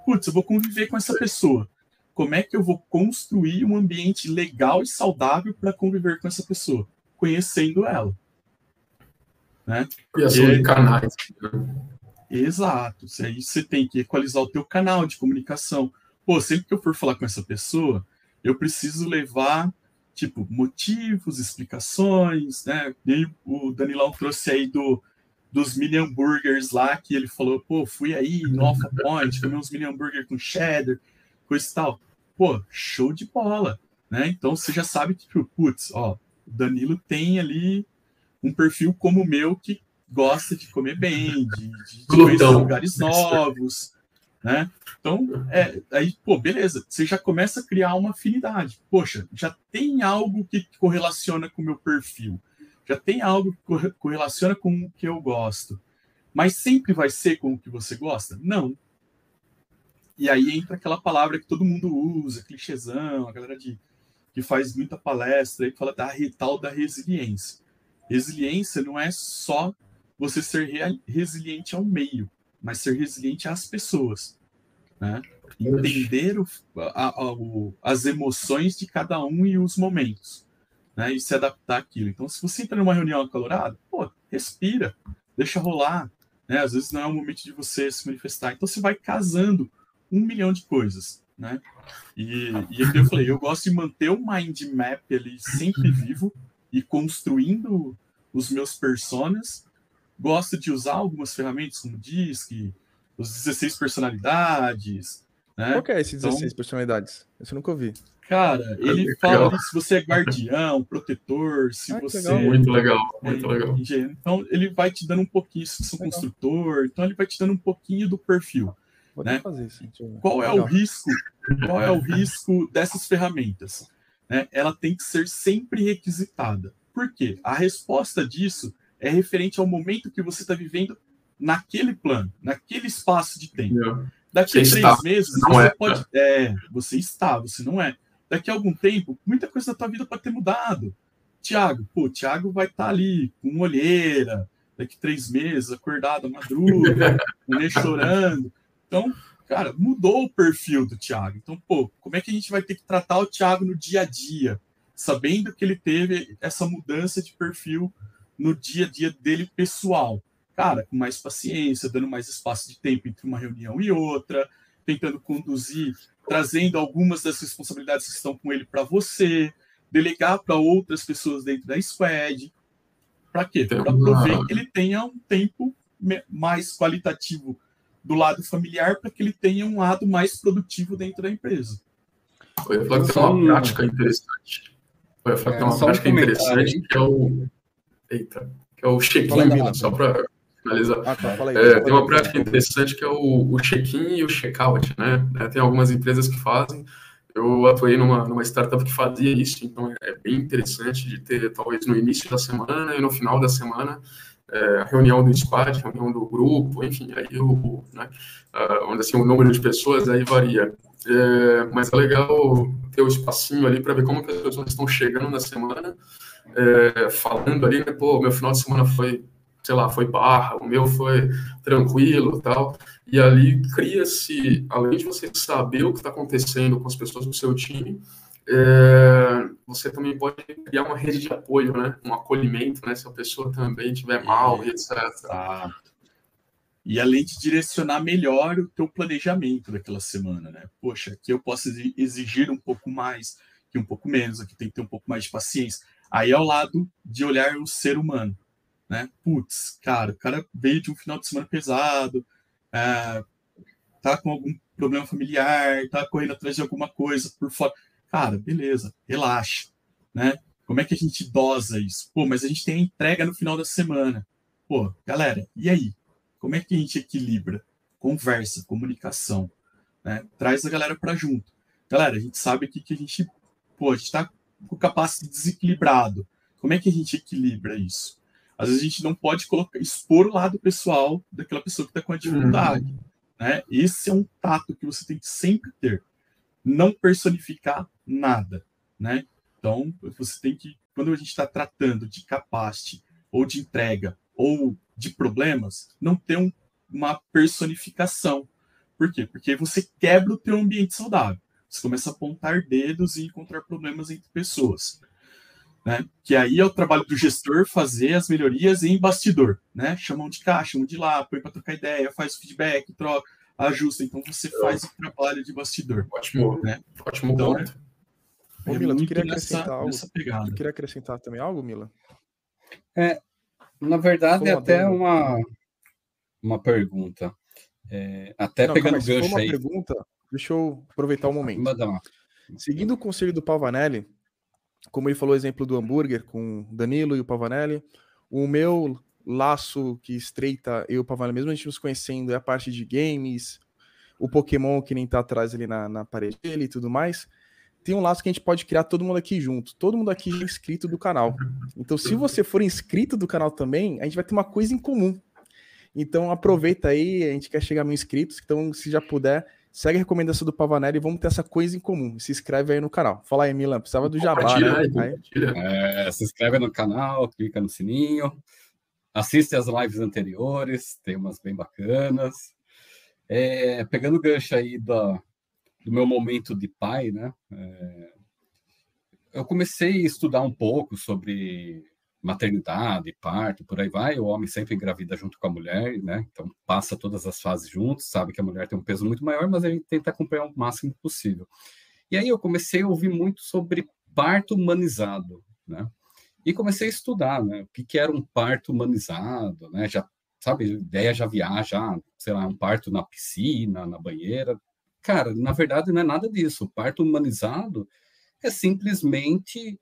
Putz, eu vou conviver com essa pessoa como é que eu vou construir um ambiente legal e saudável para conviver com essa pessoa, conhecendo ela. Né? Criação de canais. Né? Exato. Aí você tem que equalizar o teu canal de comunicação. Pô, sempre que eu for falar com essa pessoa, eu preciso levar tipo motivos, explicações, né? E o Danilão trouxe aí do dos mini hambúrgueres lá que ele falou, pô, fui aí no Alpha Point, comi uns mini hambúrguer com cheddar coisa e tal. Pô, show de bola, né? Então você já sabe que, tipo, putz, ó, o Danilo tem ali um perfil como o meu que gosta de comer bem, de, de conhecer lugares novos, né? Então, é, aí, pô, beleza, você já começa a criar uma afinidade. Poxa, já tem algo que correlaciona com o meu perfil, já tem algo que correlaciona com o que eu gosto. Mas sempre vai ser com o que você gosta? Não, e aí entra aquela palavra que todo mundo usa, clichêzão, a galera de, que faz muita palestra e fala da tal da resiliência. Resiliência não é só você ser re resiliente ao meio, mas ser resiliente às pessoas. Né? Entender o, a, a, o, as emoções de cada um e os momentos. Né? E se adaptar àquilo. Então, se você entra numa reunião acalorada, pô, respira, deixa rolar. Né? Às vezes não é o momento de você se manifestar. Então, você vai casando um milhão de coisas, né? E, e aqui eu falei, eu gosto de manter o mind map ali sempre vivo e construindo os meus personas. Gosto de usar algumas ferramentas como Disc, os 16 personalidades. Né? Qual que é esses 16 então, personalidades? Isso eu nunca ouvi. Cara, ele fala se você é guardião, protetor, se ah, você. Legal. Muito legal, muito é, legal. Então, ele vai te dando um pouquinho, se você é um construtor, então ele vai te dando um pouquinho do perfil. Vou né? fazer isso. Qual é o risco? Qual é o risco dessas ferramentas? Né? Ela tem que ser sempre requisitada. Por quê? A resposta disso é referente ao momento que você está vivendo naquele plano, naquele espaço de tempo. Daqui a três está. meses, você é. pode. É, você está, você não é. Daqui a algum tempo, muita coisa da tua vida pode ter mudado. Tiago, pô, Tiago vai estar tá ali com olheira, daqui três meses, acordado à madruga, chorando. Então, cara, mudou o perfil do Thiago. Então, pô, como é que a gente vai ter que tratar o Thiago no dia a dia, sabendo que ele teve essa mudança de perfil no dia a dia dele pessoal? Cara, com mais paciência, dando mais espaço de tempo entre uma reunião e outra, tentando conduzir, trazendo algumas das responsabilidades que estão com ele para você, delegar para outras pessoas dentro da squad. Para quê? Para prover que ele tenha um tempo mais qualitativo do lado familiar para que ele tenha um lado mais produtivo dentro da empresa. Eu ia falar que tem uma prática interessante. Eu ia falar que tem uma prática interessante que é o. Eita, que é o check-in, só para finalizar. Ah, tá, aí, é, tem uma prática interessante que é o, o check-in e o check-out, né? É, tem algumas empresas que fazem. Eu atuei numa, numa startup que fazia isso, então é bem interessante de ter, talvez, no início da semana e no final da semana, é, a reunião do squad, reunião do grupo, enfim, aí o, né, onde assim, o número de pessoas aí varia. É, mas é legal ter o um espacinho ali para ver como que as pessoas estão chegando na semana, é, falando ali, né, pô, meu final de semana foi, sei lá, foi barra, o meu foi tranquilo tal, e ali cria-se, além de você saber o que está acontecendo com as pessoas do seu time, é, você também pode criar uma rede de apoio, né? Um acolhimento, né? Se a pessoa também estiver mal etc. E além de direcionar melhor o teu planejamento daquela semana, né? Poxa, aqui eu posso exigir um pouco mais, aqui um pouco menos, aqui tem que ter um pouco mais de paciência. Aí é o lado de olhar o ser humano, né? Putz, cara, o cara veio de um final de semana pesado, é, tá com algum problema familiar, tá correndo atrás de alguma coisa por fora Cara, beleza, relaxa, né? Como é que a gente dosa isso? Pô, mas a gente tem a entrega no final da semana. Pô, galera, e aí? Como é que a gente equilibra? Conversa, comunicação, né? Traz a galera para junto. galera, a gente sabe aqui que a gente, pô, a gente está com capacidade desequilibrado. Como é que a gente equilibra isso? Às vezes a gente não pode colocar, expor o lado pessoal daquela pessoa que está com a dificuldade. Uhum. Né? Esse é um tato que você tem que sempre ter. Não personificar nada. Né? Então, você tem que, quando a gente está tratando de capacity, ou de entrega, ou de problemas, não ter um, uma personificação. Por quê? Porque você quebra o teu ambiente saudável. Você começa a apontar dedos e encontrar problemas entre pessoas. Né? Que aí é o trabalho do gestor fazer as melhorias em bastidor, né? Chamam de cá, chamam de lá, põe para trocar ideia, faz o feedback, troca, ajusta. Então você faz o trabalho de bastidor. Ótimo, né? Ótimo então, ponto. É, Ô, Mila, tu queria acrescentar nessa, algo? Nessa tu queria acrescentar também algo, Mila? É, na verdade, é até uma, uma pergunta. É, até Não, pegando calma, gancho aí. pergunta, deixa eu aproveitar o momento. Seguindo o conselho do Pavanelli, como ele falou o exemplo do hambúrguer com o Danilo e o Pavanelli, o meu laço que estreita eu e o Pavanelli, mesmo a gente nos conhecendo, é a parte de games, o Pokémon que nem tá atrás ali na, na parede dele e tudo mais tem um laço que a gente pode criar todo mundo aqui junto. Todo mundo aqui já é inscrito do canal. Então, se você for inscrito do canal também, a gente vai ter uma coisa em comum. Então, aproveita aí, a gente quer chegar a mil inscritos. Então, se já puder, segue a recomendação do Pavanelli e vamos ter essa coisa em comum. Se inscreve aí no canal. Fala aí, Milan, precisava do jabá, né? É, se inscreve no canal, clica no sininho, assiste as lives anteriores, tem umas bem bacanas. É, pegando o gancho aí da, do meu momento de pai, né? É, eu comecei a estudar um pouco sobre maternidade, parto, por aí vai. O homem sempre engravida junto com a mulher, né? Então passa todas as fases juntos, sabe que a mulher tem um peso muito maior, mas gente tenta acompanhar o máximo possível. E aí eu comecei a ouvir muito sobre parto humanizado, né? E comecei a estudar, né? O que, que era um parto humanizado, né? Já sabe, ideia já viaja, sei lá, um parto na piscina, na banheira, Cara, na verdade não é nada disso. O parto humanizado é simplesmente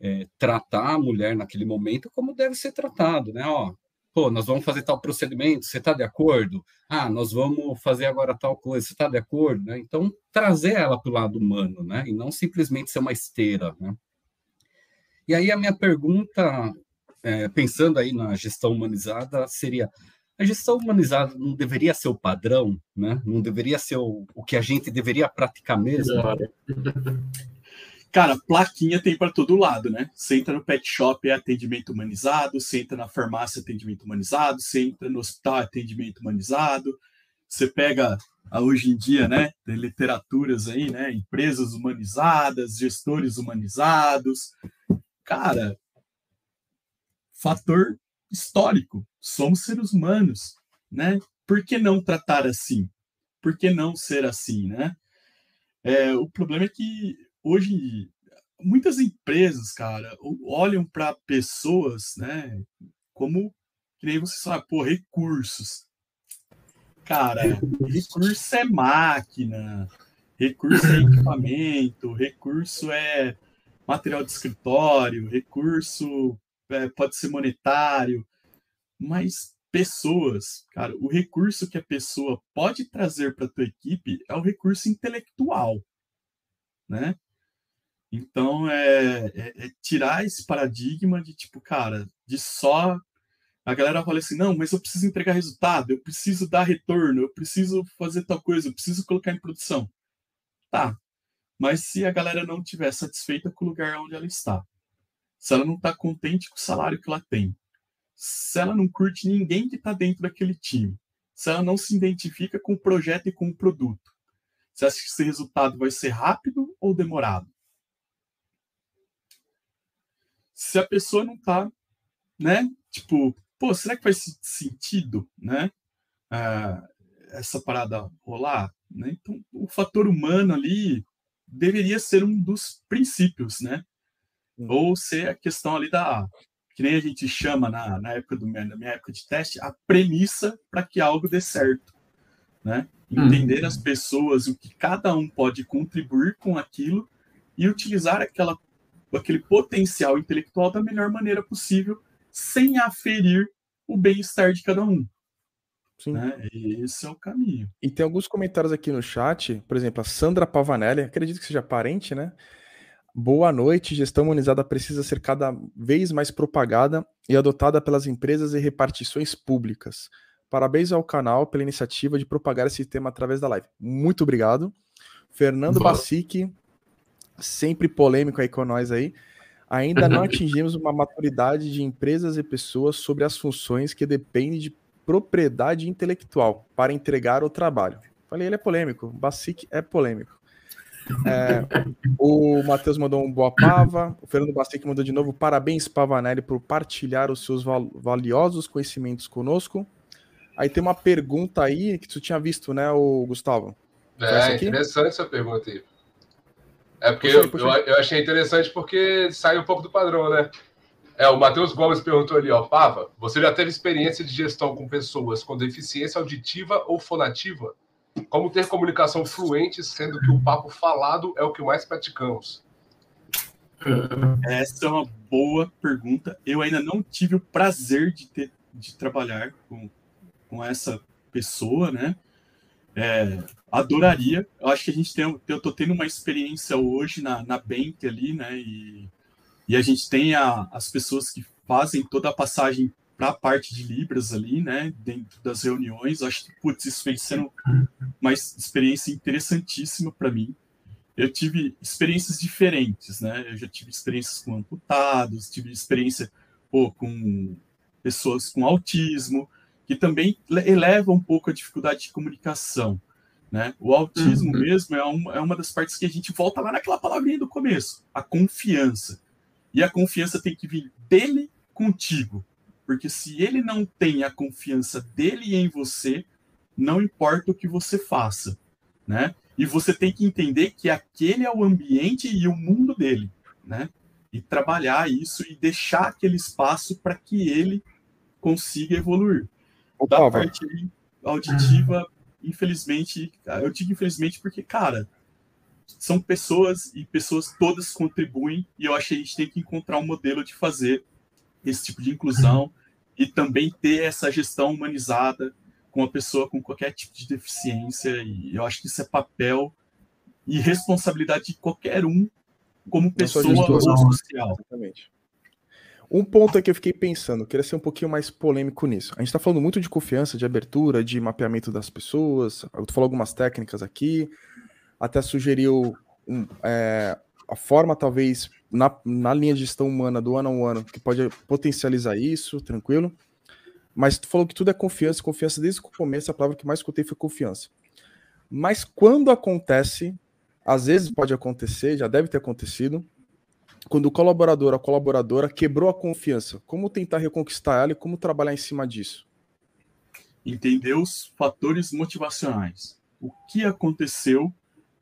é, tratar a mulher naquele momento como deve ser tratado, né? Ó, pô, nós vamos fazer tal procedimento, você está de acordo? Ah, nós vamos fazer agora tal coisa, você está de acordo? Né? Então, trazer ela para o lado humano, né? E não simplesmente ser uma esteira, né? E aí a minha pergunta, é, pensando aí na gestão humanizada, seria a gestão humanizada não deveria ser o padrão, né? Não deveria ser o, o que a gente deveria praticar mesmo. Cara, plaquinha tem para todo lado, né? Você entra no pet shop é atendimento humanizado, você entra na farmácia atendimento humanizado, você entra no hospital é atendimento humanizado. Você pega hoje em dia, né? Literaturas aí, né? Empresas humanizadas, gestores humanizados. Cara, fator histórico. Somos seres humanos, né? Por que não tratar assim? Por que não ser assim, né? É, o problema é que hoje muitas empresas, cara, olham para pessoas, né? Como que nem você sabe, pô, recursos. Cara, recurso é máquina, recurso é equipamento, recurso é material de escritório, recurso é, pode ser monetário, mas pessoas, cara, o recurso que a pessoa pode trazer para tua equipe é o recurso intelectual, né? Então é, é, é, tirar esse paradigma de tipo, cara, de só a galera fala assim, não, mas eu preciso entregar resultado, eu preciso dar retorno, eu preciso fazer tal coisa, eu preciso colocar em produção. Tá. Mas se a galera não estiver satisfeita com o lugar onde ela está, se ela não está contente com o salário que ela tem, se ela não curte ninguém que está dentro daquele time, se ela não se identifica com o projeto e com o produto, você acha que esse resultado vai ser rápido ou demorado? Se a pessoa não está, né? Tipo, pô, será que faz sentido, né? Ah, essa parada rolar? Né? Então, o fator humano ali deveria ser um dos princípios, né? ou ser a questão ali da que nem a gente chama na, na época do na minha época de teste a premissa para que algo dê certo, né? Uhum. Entender as pessoas o que cada um pode contribuir com aquilo e utilizar aquela aquele potencial intelectual da melhor maneira possível, sem aferir o bem-estar de cada um. Sim. Né? Esse é o caminho. E tem alguns comentários aqui no chat, por exemplo, a Sandra Pavanelli, acredito que seja parente, né? Boa noite, gestão humanizada precisa ser cada vez mais propagada e adotada pelas empresas e repartições públicas. Parabéns ao canal pela iniciativa de propagar esse tema através da live. Muito obrigado. Fernando Bacic, sempre polêmico aí com nós aí. Ainda não atingimos uma maturidade de empresas e pessoas sobre as funções que dependem de propriedade intelectual para entregar o trabalho. Falei, ele é polêmico. Bacic é polêmico. É, o Matheus mandou um boa pava. O Fernando Bacic mandou de novo parabéns, Pavanelli, por partilhar os seus val valiosos conhecimentos conosco. Aí tem uma pergunta aí que tu tinha visto, né, o Gustavo? É, interessante essa pergunta aí. É porque eu, eu, eu, achei interessante porque sai um pouco do padrão, né? É, o Matheus Gomes perguntou ali, ó, Pava, você já teve experiência de gestão com pessoas com deficiência auditiva ou fonativa? Como ter comunicação fluente, sendo que o papo falado é o que mais praticamos? Essa é uma boa pergunta. Eu ainda não tive o prazer de, ter, de trabalhar com, com essa pessoa, né? É, adoraria. Eu acho que a gente tem, eu tô tendo uma experiência hoje na, na Bank ali, né? E, e a gente tem a, as pessoas que fazem toda a passagem para a parte de Libras ali, né? Dentro das reuniões. Eu acho que, putz, isso vem sendo uma experiência interessantíssima para mim. Eu tive experiências diferentes, né? Eu já tive experiências com amputados, tive experiência pô, com pessoas com autismo, que também eleva um pouco a dificuldade de comunicação. Né? O autismo uhum. mesmo é, um, é uma das partes que a gente volta lá naquela palavrinha do começo, a confiança. E a confiança tem que vir dele contigo. Porque se ele não tem a confiança dele em você, não importa o que você faça. Né? E você tem que entender que aquele é o ambiente e o mundo dele. Né? E trabalhar isso e deixar aquele espaço para que ele consiga evoluir da parte auditiva, infelizmente, eu digo infelizmente porque, cara, são pessoas e pessoas todas contribuem e eu acho que a gente tem que encontrar um modelo de fazer esse tipo de inclusão e também ter essa gestão humanizada com a pessoa com qualquer tipo de deficiência e eu acho que isso é papel e responsabilidade de qualquer um como pessoa ou social. Exatamente. Um ponto é que eu fiquei pensando, queria ser um pouquinho mais polêmico nisso. A gente está falando muito de confiança, de abertura, de mapeamento das pessoas. Eu falou algumas técnicas aqui, até sugeriu um, é, a forma, talvez, na, na linha de gestão humana do ano a ano, que pode potencializar isso, tranquilo. Mas tu falou que tudo é confiança, confiança desde o começo, a palavra que mais escutei foi confiança. Mas quando acontece, às vezes pode acontecer, já deve ter acontecido, quando o colaborador, a colaboradora quebrou a confiança, como tentar reconquistar ela e como trabalhar em cima disso? Entender os fatores motivacionais. O que aconteceu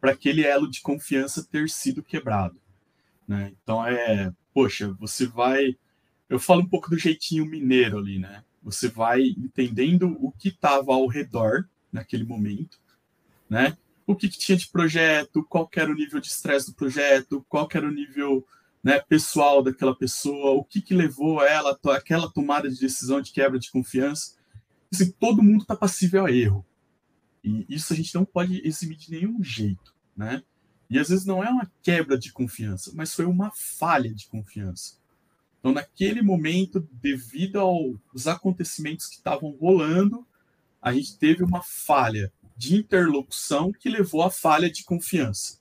para aquele elo de confiança ter sido quebrado? Né? Então é, poxa, você vai. Eu falo um pouco do jeitinho mineiro ali, né? Você vai entendendo o que estava ao redor naquele momento, né? O que, que tinha de projeto, qual era o nível de estresse do projeto, qual era o nível né, pessoal daquela pessoa, o que, que levou ela aquela tomada de decisão de quebra de confiança. Assim, todo mundo está passível a erro. E isso a gente não pode eximir de nenhum jeito, né? E às vezes não é uma quebra de confiança, mas foi uma falha de confiança. Então, naquele momento, devido aos acontecimentos que estavam rolando, a gente teve uma falha de interlocução que levou à falha de confiança.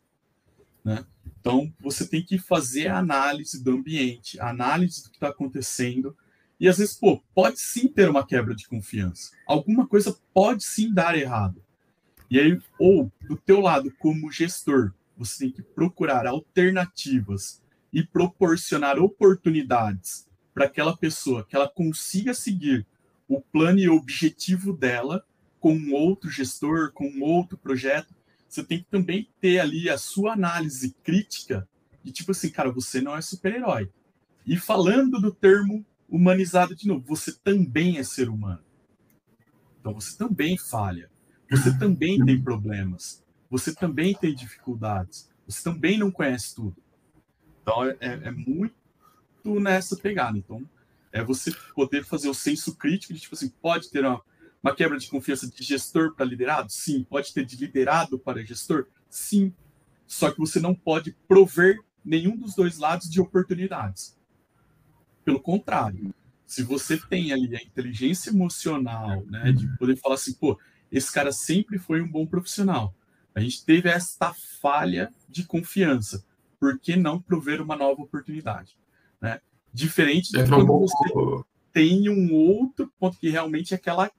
Né? Então, você tem que fazer a análise do ambiente, análise do que está acontecendo. E às vezes, pô, pode sim ter uma quebra de confiança. Alguma coisa pode sim dar errado. E aí, ou do teu lado, como gestor, você tem que procurar alternativas e proporcionar oportunidades para aquela pessoa que ela consiga seguir o plano e objetivo dela com um outro gestor, com um outro projeto, você tem que também ter ali a sua análise crítica de tipo assim, cara, você não é super-herói. E falando do termo humanizado de novo, você também é ser humano. Então você também falha. Você também tem problemas. Você também tem dificuldades. Você também não conhece tudo. Então é, é, é muito nessa pegada. Então é você poder fazer o senso crítico de tipo assim, pode ter uma, uma quebra de confiança de gestor para liderado? Sim. Pode ter de liderado para gestor? Sim. Só que você não pode prover nenhum dos dois lados de oportunidades. Pelo contrário, se você tem ali a inteligência emocional, né, de poder falar assim, pô, esse cara sempre foi um bom profissional. A gente teve esta falha de confiança. Por que não prover uma nova oportunidade? Né? Diferente de quando você tem um outro ponto que realmente é aquela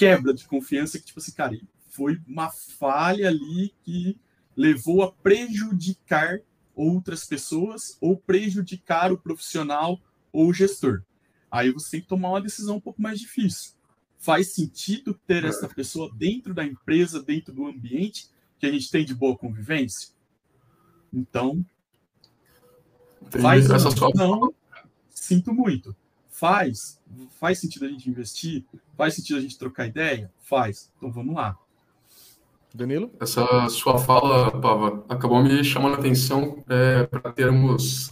quebra de confiança que, tipo assim, cara, foi uma falha ali que levou a prejudicar outras pessoas ou prejudicar o profissional ou o gestor. Aí você tem que tomar uma decisão um pouco mais difícil. Faz sentido ter essa pessoa dentro da empresa, dentro do ambiente que a gente tem de boa convivência? Então, Entendi. faz essa não, sinto muito. Faz, faz sentido a gente investir? Faz sentido a gente trocar ideia? Faz. Então vamos lá. Danilo? Essa sua fala, Pava, acabou me chamando a atenção é, para termos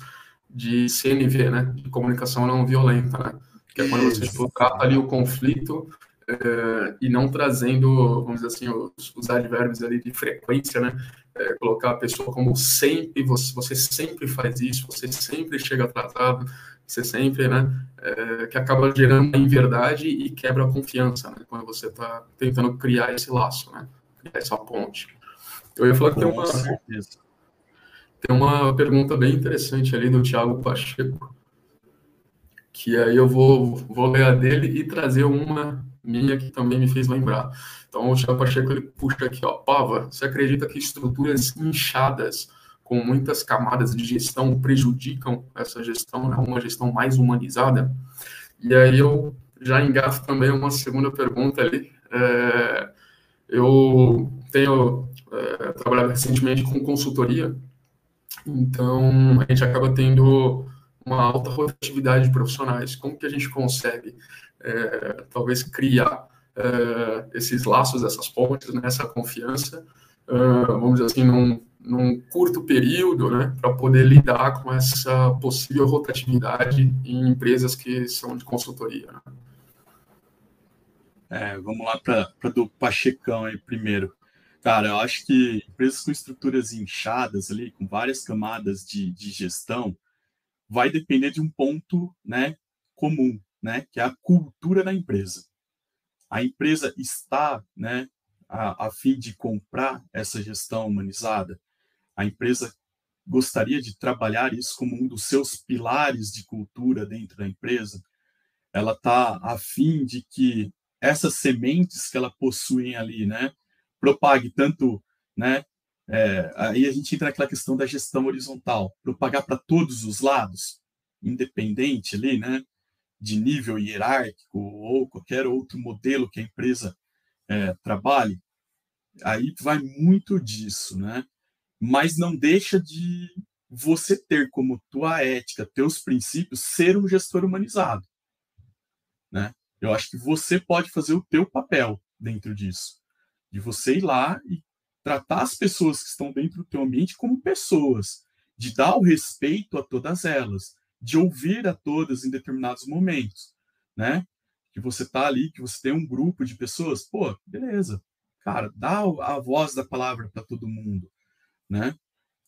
de CNV, né? De comunicação não violenta, né? Que é quando você tipo, trata ali o conflito é, e não trazendo, vamos dizer assim, os, os advérbios ali de frequência, né? É, colocar a pessoa como sempre, você, você sempre faz isso, você sempre chega atrasado, você sempre, né? É, que acaba gerando uma inverdade e quebra a confiança, né? Quando você está tentando criar esse laço, né? Criar essa ponte. Eu ia falar que tem uma... Tem uma pergunta bem interessante ali do Thiago Pacheco, que aí eu vou, vou ler a dele e trazer uma minha que também me fez lembrar. Então, o Thiago Pacheco ele puxa aqui, ó, Pava, você acredita que estruturas inchadas com muitas camadas de gestão prejudicam essa gestão, né, uma gestão mais humanizada? E aí eu já engato também uma segunda pergunta ali. É, eu tenho é, trabalhado recentemente com consultoria então, a gente acaba tendo uma alta rotatividade de profissionais. Como que a gente consegue, é, talvez, criar é, esses laços, essas pontes, né, essa confiança, é, vamos dizer assim, num, num curto período, né, para poder lidar com essa possível rotatividade em empresas que são de consultoria. Né? É, vamos lá para do Pachecão aí primeiro. Cara, eu acho que empresas com estruturas inchadas ali, com várias camadas de, de gestão, vai depender de um ponto né, comum, né, que é a cultura da empresa. A empresa está né, a, a fim de comprar essa gestão humanizada. A empresa gostaria de trabalhar isso como um dos seus pilares de cultura dentro da empresa. Ela está a fim de que essas sementes que ela possui ali, né, propague tanto, né? É, aí a gente entra naquela questão da gestão horizontal, propagar para todos os lados, independente ali, né? De nível hierárquico ou qualquer outro modelo que a empresa é, trabalhe, aí vai muito disso, né? Mas não deixa de você ter como tua ética, teus princípios, ser um gestor humanizado, né? Eu acho que você pode fazer o teu papel dentro disso de você ir lá e tratar as pessoas que estão dentro do teu ambiente como pessoas, de dar o respeito a todas elas, de ouvir a todas em determinados momentos, né? Que você tá ali, que você tem um grupo de pessoas, pô, beleza, cara, dá a voz da palavra para todo mundo, né?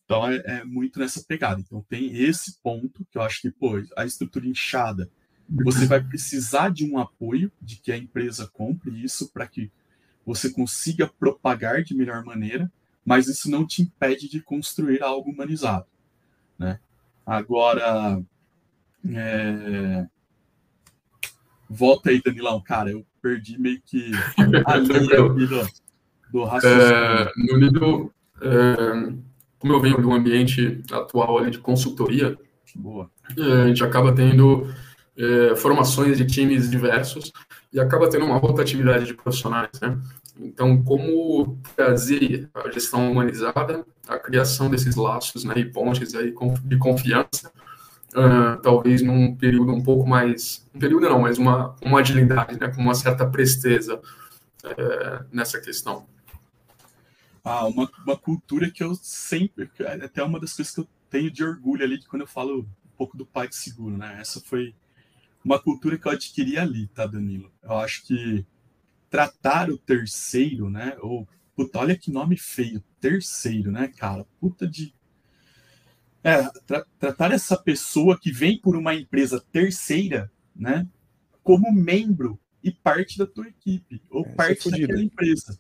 Então é, é, muito nessa pegada. Então tem esse ponto que eu acho que, pô, a estrutura inchada, você vai precisar de um apoio, de que a empresa compre isso para que você consiga propagar de melhor maneira, mas isso não te impede de construir algo humanizado. Né? Agora, é... volta aí, Danilão. Cara, eu perdi meio que a linha do, do raciocínio. É, no nível, é, como eu venho do ambiente atual ali de consultoria, Boa. É, a gente acaba tendo é, formações de times diversos e acaba tendo uma rotatividade de profissionais, né? Então, como trazer a gestão humanizada, a criação desses laços né, e pontes aí de confiança, uh, talvez num período um pouco mais, um período não, mas uma, uma agilidade, né, com uma certa presteza uh, nessa questão. Ah, uma, uma cultura que eu sempre, é até uma das coisas que eu tenho de orgulho ali, quando eu falo um pouco do pai de seguro, né? Essa foi uma cultura que eu adquiri ali, tá, Danilo? Eu acho que tratar o terceiro, né? Ou, puta, olha que nome feio, terceiro, né, cara? Puta de. É, tra tratar essa pessoa que vem por uma empresa terceira, né? Como membro e parte da tua equipe, ou é, é parte é daquela empresa.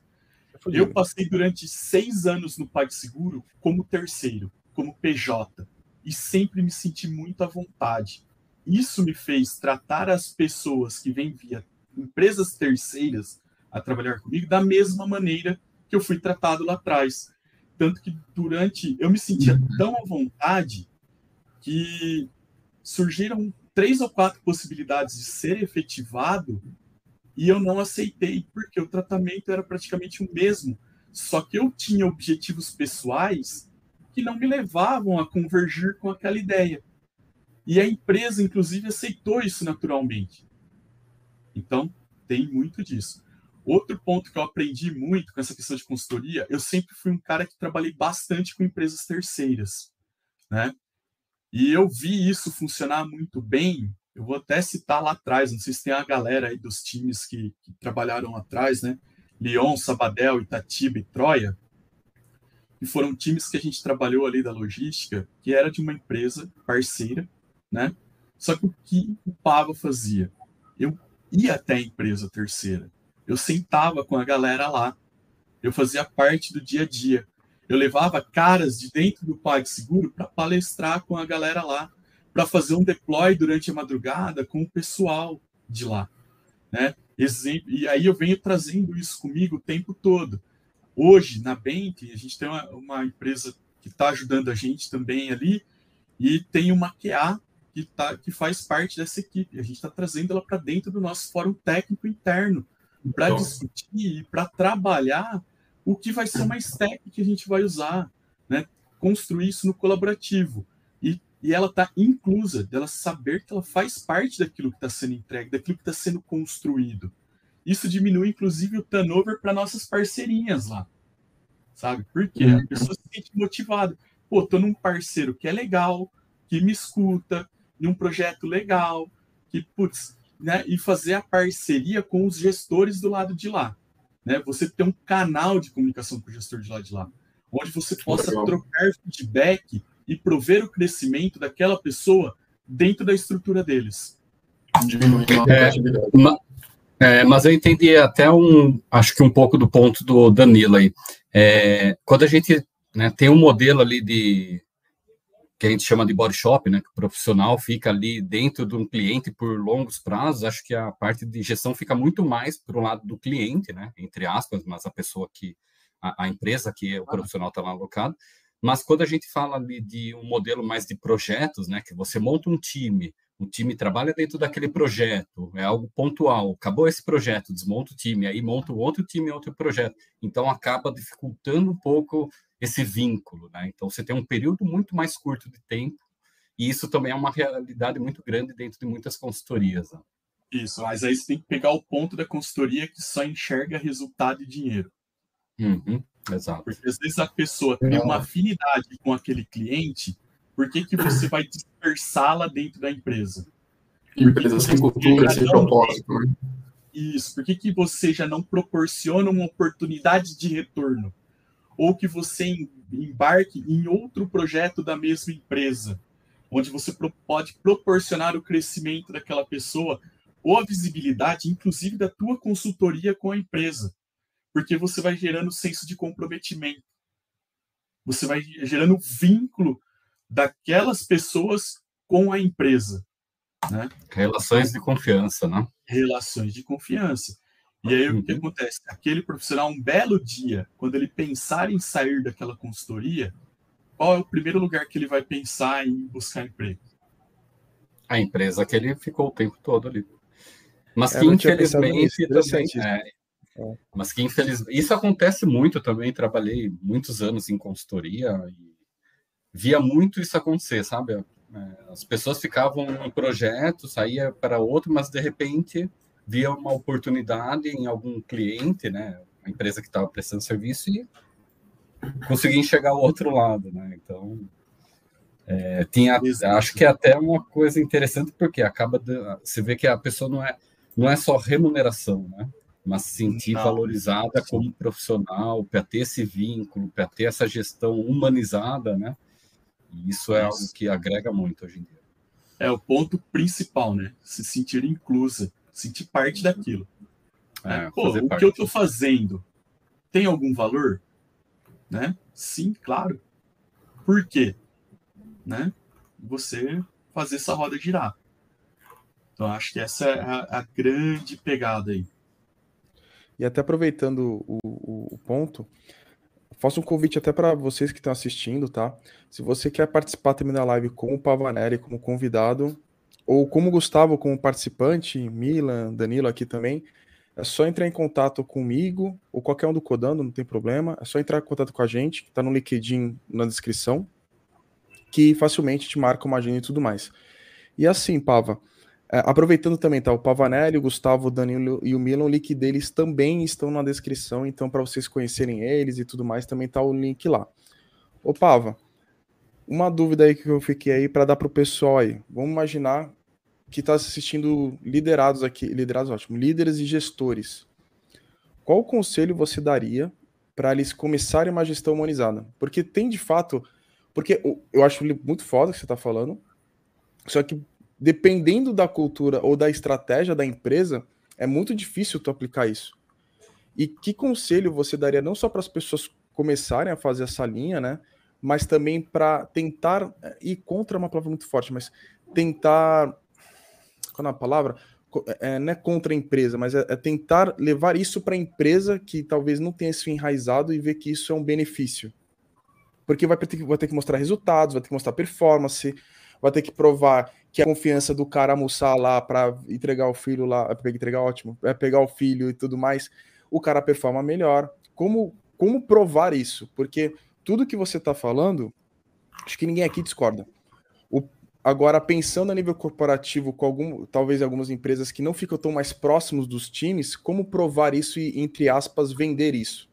É eu passei durante seis anos no PagSeguro como terceiro, como PJ, e sempre me senti muito à vontade. Isso me fez tratar as pessoas que vêm via empresas terceiras a trabalhar comigo da mesma maneira que eu fui tratado lá atrás. Tanto que durante. Eu me sentia uhum. tão à vontade que surgiram três ou quatro possibilidades de ser efetivado e eu não aceitei, porque o tratamento era praticamente o mesmo. Só que eu tinha objetivos pessoais que não me levavam a convergir com aquela ideia. E a empresa, inclusive, aceitou isso naturalmente. Então, tem muito disso. Outro ponto que eu aprendi muito com essa questão de consultoria, eu sempre fui um cara que trabalhei bastante com empresas terceiras, né? E eu vi isso funcionar muito bem eu vou até citar lá atrás, não sei se tem a galera aí dos times que, que trabalharam lá atrás, né? Lyon, Sabadell, Itatiba e Troia, e foram times que a gente trabalhou ali da logística, que era de uma empresa parceira, né? Só que o que o Pava fazia? Eu ia até a empresa terceira, eu sentava com a galera lá, eu fazia parte do dia a dia, eu levava caras de dentro do PagSeguro para palestrar com a galera lá, para fazer um deploy durante a madrugada com o pessoal de lá, né? Exemplo, e aí eu venho trazendo isso comigo o tempo todo. Hoje, na Bank, a gente tem uma, uma empresa que está ajudando a gente também ali, e tem uma QA que, tá, que faz parte dessa equipe. A gente está trazendo ela para dentro do nosso fórum técnico interno, para então. discutir e para trabalhar o que vai ser uma stack que a gente vai usar, né? construir isso no colaborativo e ela está inclusa, dela saber que ela faz parte daquilo que está sendo entregue, daquilo que está sendo construído. Isso diminui, inclusive, o turnover para nossas parceirinhas lá. Sabe? Porque a pessoa se sente motivada. Pô, tô num parceiro que é legal, que me escuta, num projeto legal, que, putz, né? E fazer a parceria com os gestores do lado de lá. Né? Você ter um canal de comunicação com o gestor de lá de lá, onde você possa trocar feedback e prover o crescimento daquela pessoa dentro da estrutura deles. É, é, mas eu entendi até um, acho que um pouco do ponto do Danilo aí. É, quando a gente né, tem um modelo ali de que a gente chama de body shop, né, que o profissional fica ali dentro de um cliente por longos prazos, acho que a parte de gestão fica muito mais para o lado do cliente, né, entre aspas, mas a pessoa que a, a empresa que o profissional está lá alocado, mas quando a gente fala ali de um modelo mais de projetos, né, que você monta um time, o time trabalha dentro daquele projeto, é algo pontual. Acabou esse projeto, desmonta o time, aí monta outro time, outro projeto. Então acaba dificultando um pouco esse vínculo, né? Então você tem um período muito mais curto de tempo e isso também é uma realidade muito grande dentro de muitas consultorias. Né? Isso, mas aí você tem que pegar o ponto da consultoria que só enxerga resultado e dinheiro. Uhum. Exato. Porque às vezes a pessoa tem uma afinidade com aquele cliente, por que, que você vai dispersá-la dentro da empresa? Empresa sem cultura, sem propósito. Né? Isso, por que, que você já não proporciona uma oportunidade de retorno? Ou que você embarque em outro projeto da mesma empresa, onde você pode proporcionar o crescimento daquela pessoa ou a visibilidade, inclusive da tua consultoria com a empresa porque você vai gerando senso de comprometimento. Você vai gerando vínculo daquelas pessoas com a empresa. Né? Relações de confiança, né? Relações de confiança. E aí uhum. o que uhum. acontece? Aquele profissional, um belo dia, quando ele pensar em sair daquela consultoria, qual é o primeiro lugar que ele vai pensar em buscar emprego? A empresa que ele ficou o tempo todo ali. Mas que infelizmente também, é, é. Mas que infelizmente isso acontece muito também. Trabalhei muitos anos em consultoria e via muito isso acontecer, sabe? É, as pessoas ficavam em projeto, saía para outro, mas de repente via uma oportunidade em algum cliente, né? A empresa que estava prestando serviço e conseguia enxergar o outro lado, né? Então é, tinha, acho que é até uma coisa interessante porque acaba de, você vê que a pessoa não é não é só remuneração, né? Mas se sentir Não, valorizada como profissional, para ter esse vínculo, para ter essa gestão humanizada, né? E isso é algo que agrega muito hoje em dia. É o ponto principal, né? Se sentir inclusa, sentir parte daquilo. É, Pô, o parte. que eu estou fazendo tem algum valor? Né? Sim, claro. Por quê? Né? Você fazer essa roda girar. Então, acho que essa é a, a grande pegada aí. E até aproveitando o, o, o ponto, faço um convite até para vocês que estão assistindo, tá? Se você quer participar também da live como Pavanelli, como convidado, ou como Gustavo, como participante, Milan, Danilo aqui também, é só entrar em contato comigo, ou qualquer um do Codando, não tem problema. É só entrar em contato com a gente, que está no LinkedIn na descrição, que facilmente te marca uma agenda e tudo mais. E assim, Pava, aproveitando também, tá? O Pavanelli, o Gustavo, o Danilo e o Milan, o link deles também estão na descrição, então para vocês conhecerem eles e tudo mais, também tá o link lá. Ô Pava, uma dúvida aí que eu fiquei aí para dar pro pessoal aí. Vamos imaginar que está assistindo liderados aqui, liderados ótimo, líderes e gestores. Qual conselho você daria para eles começarem uma gestão humanizada? Porque tem de fato, porque eu acho muito foda o que você está falando, só que dependendo da cultura ou da estratégia da empresa, é muito difícil tu aplicar isso. E que conselho você daria não só para as pessoas começarem a fazer essa linha, né? Mas também para tentar ir contra uma palavra muito forte, mas tentar qual é a palavra? É, não é contra a empresa, mas é, é tentar levar isso para a empresa que talvez não tenha isso enraizado e ver que isso é um benefício. Porque vai ter, vai ter que mostrar resultados, vai ter que mostrar performance, vai ter que provar que a confiança do cara almoçar lá para entregar o filho lá, é entregar ótimo, é pegar o filho e tudo mais, o cara performa melhor. Como como provar isso? Porque tudo que você está falando, acho que ninguém aqui discorda. O, agora pensando a nível corporativo com algum, talvez algumas empresas que não ficam tão mais próximos dos times, como provar isso e entre aspas vender isso?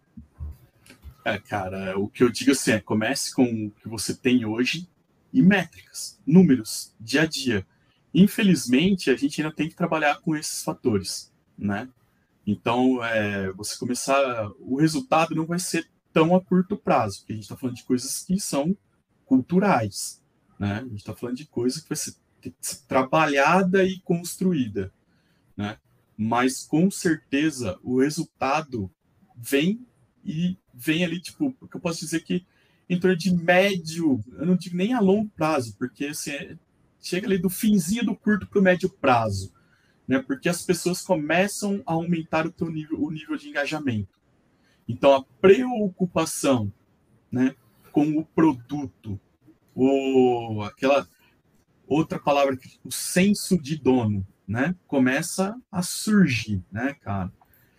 É, cara, o que eu digo assim é comece com o que você tem hoje e métricas, números, dia a dia. Infelizmente, a gente ainda tem que trabalhar com esses fatores, né? Então, é, você começar, o resultado não vai ser tão a curto prazo, porque a gente está falando de coisas que são culturais, né? A gente está falando de coisa que vai ser, ser trabalhada e construída, né? Mas com certeza o resultado vem e vem ali, tipo, porque eu posso dizer que em torno de médio, eu não digo nem a longo prazo, porque assim, é, chega ali do finzinho do curto para o médio prazo, né? Porque as pessoas começam a aumentar o teu nível, o nível de engajamento. Então a preocupação, né, com o produto, o aquela outra palavra, o senso de dono, né, começa a surgir, né, cara.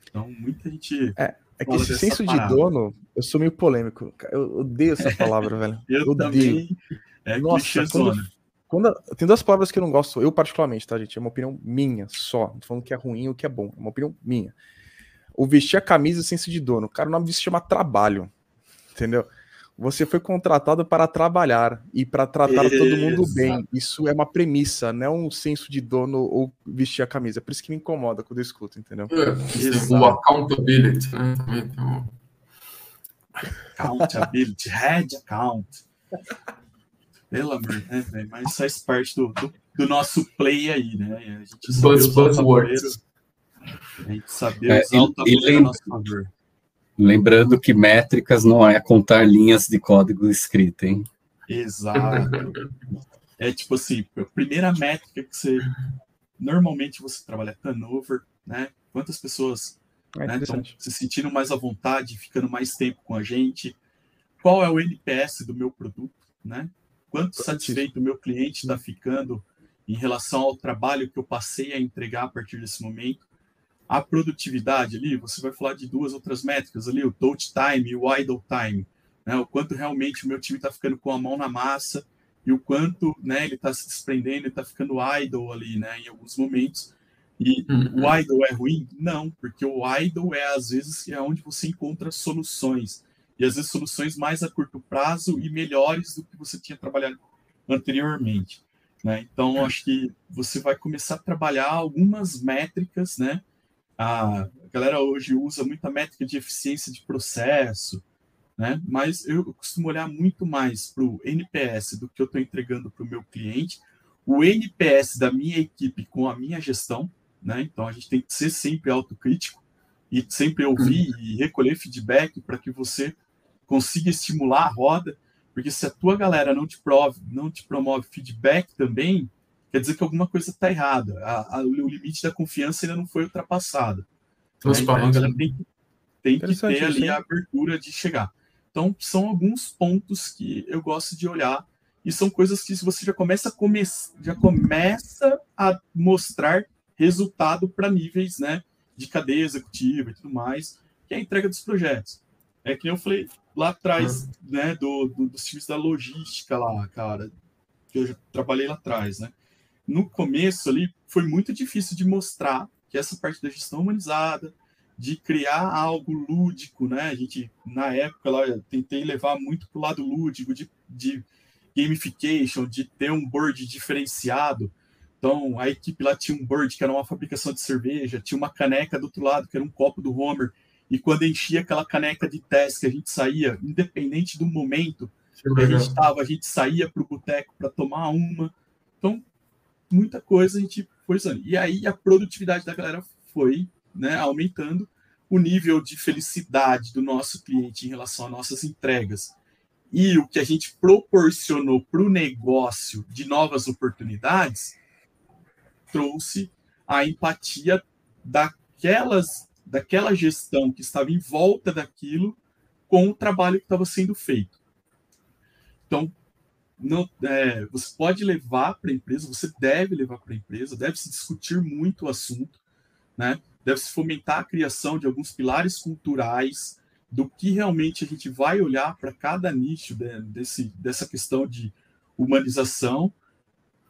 Então muita gente é é que esse senso parada. de dono, eu sou meio polêmico. Eu odeio essa palavra, velho. eu, eu também. É Nossa, quando, quando, tem duas palavras que eu não gosto, eu particularmente, tá, gente? É uma opinião minha só. Não tô falando que é ruim ou que é bom. É uma opinião minha. O vestir a camisa senso de dono. Cara, o nome disso chama trabalho. Entendeu? Você foi contratado para trabalhar e para tratar Exato. todo mundo bem. Isso é uma premissa, não é um senso de dono ou vestir a camisa. É por isso que me incomoda quando eu escuto, entendeu? É, o accountability, né? Também tem um... Accountability, head account. Pelo amor, né, velho? Mas faz parte do, do, do, nosso play aí, né? A gente Buzz, buzzwords. A gente saber é, usar é, o tabuleiro a nosso favor. Lembrando que métricas não é contar linhas de código escrito, hein? Exato. É tipo assim, a primeira métrica que você normalmente você trabalha turnover, né? Quantas pessoas é né, estão se sentindo mais à vontade, ficando mais tempo com a gente? Qual é o NPS do meu produto, né? Quanto satisfeito o meu cliente está ficando em relação ao trabalho que eu passei a entregar a partir desse momento? A produtividade ali, você vai falar de duas outras métricas ali, o touch time e o idle time, né? O quanto realmente o meu time está ficando com a mão na massa e o quanto, né, ele está se desprendendo e está ficando idle ali, né, em alguns momentos. E uhum. o idle é ruim? Não, porque o idle é às vezes é onde você encontra soluções e às vezes soluções mais a curto prazo e melhores do que você tinha trabalhado anteriormente. Né? Então, acho que você vai começar a trabalhar algumas métricas, né? A, galera hoje usa muita métrica de eficiência de processo, né? Mas eu costumo olhar muito mais para o NPS do que eu estou entregando para o meu cliente, o NPS da minha equipe com a minha gestão, né? Então a gente tem que ser sempre autocrítico e sempre ouvir uhum. e recolher feedback para que você consiga estimular a roda, porque se a tua galera não te prove, não te promove feedback também, quer dizer que alguma coisa está errada. A, a, o limite da confiança ainda não foi ultrapassado. Então, então a galera tem que, tem que ter ali a abertura de chegar. Então, são alguns pontos que eu gosto de olhar e são coisas que você já começa a, come já começa a mostrar resultado para níveis né, de cadeia executiva e tudo mais, que é a entrega dos projetos. É que eu falei lá atrás, uhum. né, do, do, dos times da logística lá, cara, que eu já trabalhei lá atrás, né? No começo ali, foi muito difícil de mostrar que essa parte da gestão humanizada, de criar algo lúdico, né? A gente, na época, lá, eu tentei levar muito para o lado lúdico, de, de gamification, de ter um board diferenciado. Então, a equipe lá tinha um board que era uma fabricação de cerveja, tinha uma caneca do outro lado, que era um copo do Homer, e quando enchia aquela caneca de teste a gente saía, independente do momento que a gente estava, a gente saía para o boteco para tomar uma. Então, muita coisa a gente foi usando. E aí a produtividade da galera foi né, aumentando, o nível de felicidade do nosso cliente em relação às nossas entregas e o que a gente proporcionou para o negócio de novas oportunidades trouxe a empatia daquelas, daquela gestão que estava em volta daquilo com o trabalho que estava sendo feito. Então, não, é, você pode levar para a empresa, você deve levar para a empresa, deve se discutir muito o assunto, né? deve se fomentar a criação de alguns pilares culturais do que realmente a gente vai olhar para cada nicho de, desse, dessa questão de humanização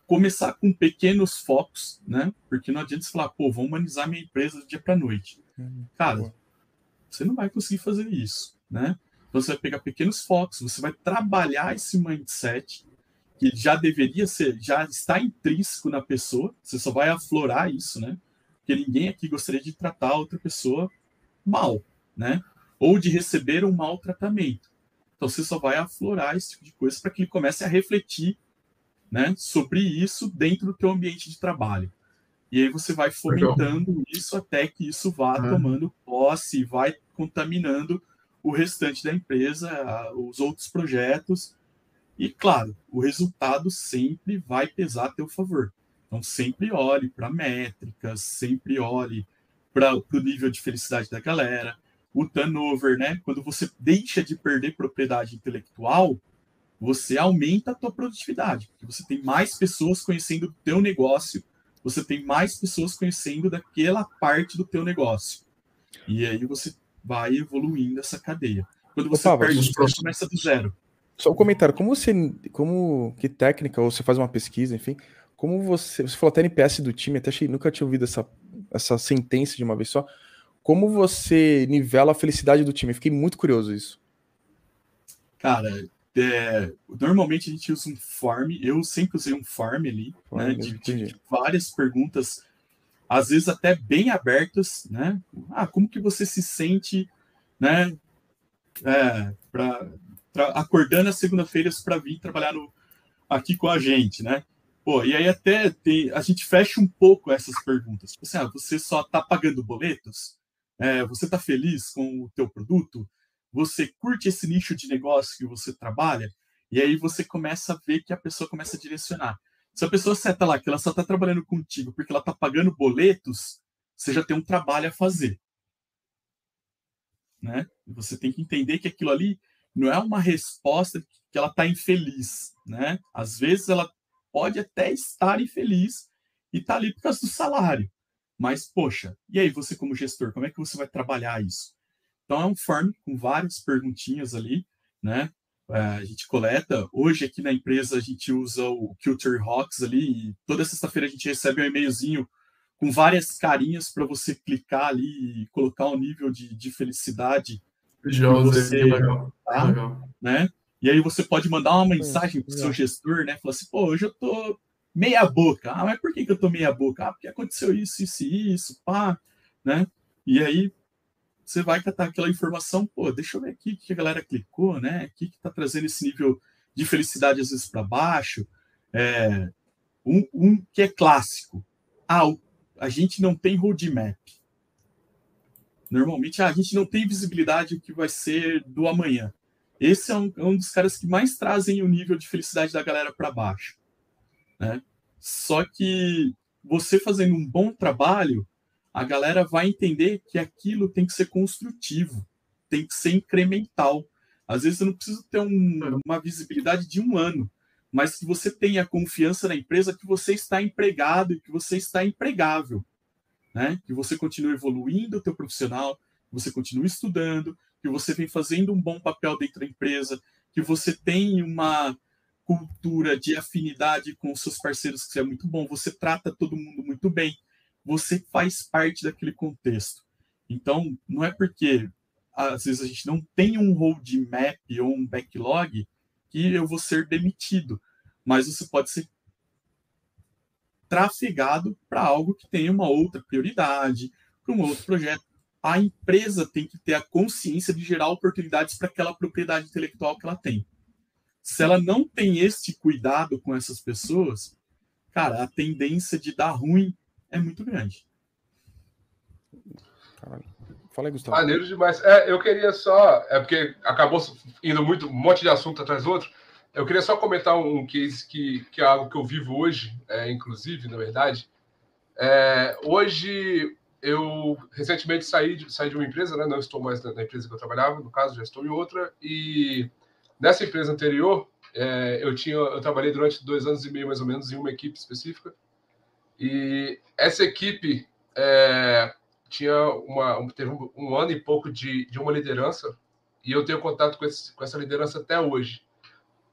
começar com pequenos focos, né? Porque não adianta você falar, pô, vou humanizar minha empresa do dia para noite. Uhum. Cara, você não vai conseguir fazer isso, né? Você vai pegar pequenos focos, você vai trabalhar esse mindset que já deveria ser, já está intrínseco na pessoa, você só vai aflorar isso, né? Porque ninguém aqui gostaria de tratar outra pessoa mal, né? Ou de receber um mau tratamento. Então você só vai aflorar esse tipo de coisa para que ele comece a refletir né, sobre isso dentro do teu ambiente de trabalho. E aí você vai fomentando Legal. isso até que isso vá é. tomando posse, vai contaminando o restante da empresa, os outros projetos. E claro, o resultado sempre vai pesar a teu favor. Então sempre olhe para métricas, sempre olhe para o nível de felicidade da galera, o turnover, né? Quando você deixa de perder propriedade intelectual, você aumenta a tua produtividade, porque você tem mais pessoas conhecendo o teu negócio, você tem mais pessoas conhecendo daquela parte do teu negócio. E aí você vai evoluindo essa cadeia. Quando você Opa, perde, você começa do zero. Só um comentário, como você, como que técnica, ou você faz uma pesquisa, enfim, como você, você falou até NPS do time, até achei, nunca tinha ouvido essa, essa sentença de uma vez só, como você nivela a felicidade do time? Fiquei muito curioso isso. Cara, é, normalmente a gente usa um form, eu sempre usei um form ali, form, né, de, de, várias perguntas, às vezes até bem abertas, né? Ah, como que você se sente, né? É, pra, pra acordando às segunda-feiras para vir trabalhar no, aqui com a gente, né? Pô, e aí até tem, a gente fecha um pouco essas perguntas. Tipo assim, ah, você só está pagando boletos? É, você está feliz com o teu produto? você curte esse nicho de negócio que você trabalha, e aí você começa a ver que a pessoa começa a direcionar. Se a pessoa seta lá que ela só está trabalhando contigo porque ela está pagando boletos, você já tem um trabalho a fazer. Né? Você tem que entender que aquilo ali não é uma resposta que ela está infeliz. Né? Às vezes ela pode até estar infeliz e está ali por causa do salário. Mas, poxa, e aí você como gestor, como é que você vai trabalhar isso? Então é um form com várias perguntinhas ali, né? É, a gente coleta. Hoje aqui na empresa a gente usa o Culture Rocks ali e toda sexta-feira a gente recebe um e-mailzinho com várias carinhas para você clicar ali e colocar o um nível de, de felicidade. Você, legal. Tá, legal. Né? E aí você pode mandar uma mensagem para o seu gestor, né? Falar assim, pô, hoje eu tô meia boca. Ah, mas por que, que eu tô meia boca? Ah, porque aconteceu isso, isso e isso, pá, né? E aí você vai catar aquela informação, pô, deixa eu ver aqui o que a galera clicou, né? O que está trazendo esse nível de felicidade às vezes para baixo. É, um, um, que é clássico. Ah, a gente não tem roadmap. Normalmente, ah, a gente não tem visibilidade do que vai ser do amanhã. Esse é um, é um dos caras que mais trazem o nível de felicidade da galera para baixo. Né? Só que você fazendo um bom trabalho, a galera vai entender que aquilo tem que ser construtivo, tem que ser incremental. Às vezes eu não preciso ter um, uma visibilidade de um ano, mas que você tenha confiança na empresa que você está empregado e que você está empregável. Né? Que você continue evoluindo o teu profissional, que você continue estudando, que você vem fazendo um bom papel dentro da empresa, que você tem uma cultura de afinidade com os seus parceiros que é muito bom, você trata todo mundo muito bem, você faz parte daquele contexto. Então, não é porque às vezes a gente não tem um roadmap ou um backlog que eu vou ser demitido, mas você pode ser trafegado para algo que tenha uma outra prioridade, para um outro projeto. A empresa tem que ter a consciência de gerar oportunidades para aquela propriedade intelectual que ela tem. Se ela não tem este cuidado com essas pessoas, cara, a tendência de dar ruim é muito grande. Caralho. Fala aí, Gustavo. Maneiro demais. É, eu queria só. É porque acabou indo muito, um monte de assunto atrás do outro. Eu queria só comentar um case que, que é algo que eu vivo hoje, é, inclusive, na verdade. É, hoje, eu recentemente saí de, saí de uma empresa, né? não estou mais na, na, empresa que eu trabalhava, no caso, já estou em outra. E nessa empresa anterior, é, eu, tinha, eu trabalhei durante dois anos e meio, mais ou menos, em uma equipe específica. E essa equipe é, tinha uma, teve um, ano e pouco de, de uma liderança, e eu tenho contato com, esse, com essa liderança até hoje.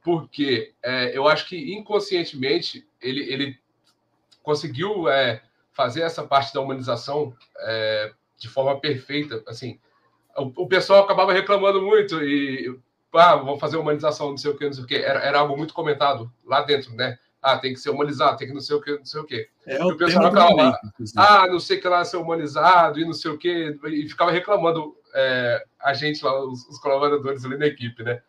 Porque é, eu acho que inconscientemente ele, ele conseguiu é, fazer essa parte da humanização é, de forma perfeita. Assim, o, o, pessoal acabava reclamando muito e ah, vamos fazer humanização, não sei o que, não sei o que. Era, era algo muito comentado lá dentro, né? Ah, tem que ser humanizado, tem que não sei o que, não sei o que. É, o, pessoal ficava lá, ah, não sei o que lá ser humanizado e não sei o que, e ficava reclamando é, a gente lá, os, os, colaboradores ali na equipe, né?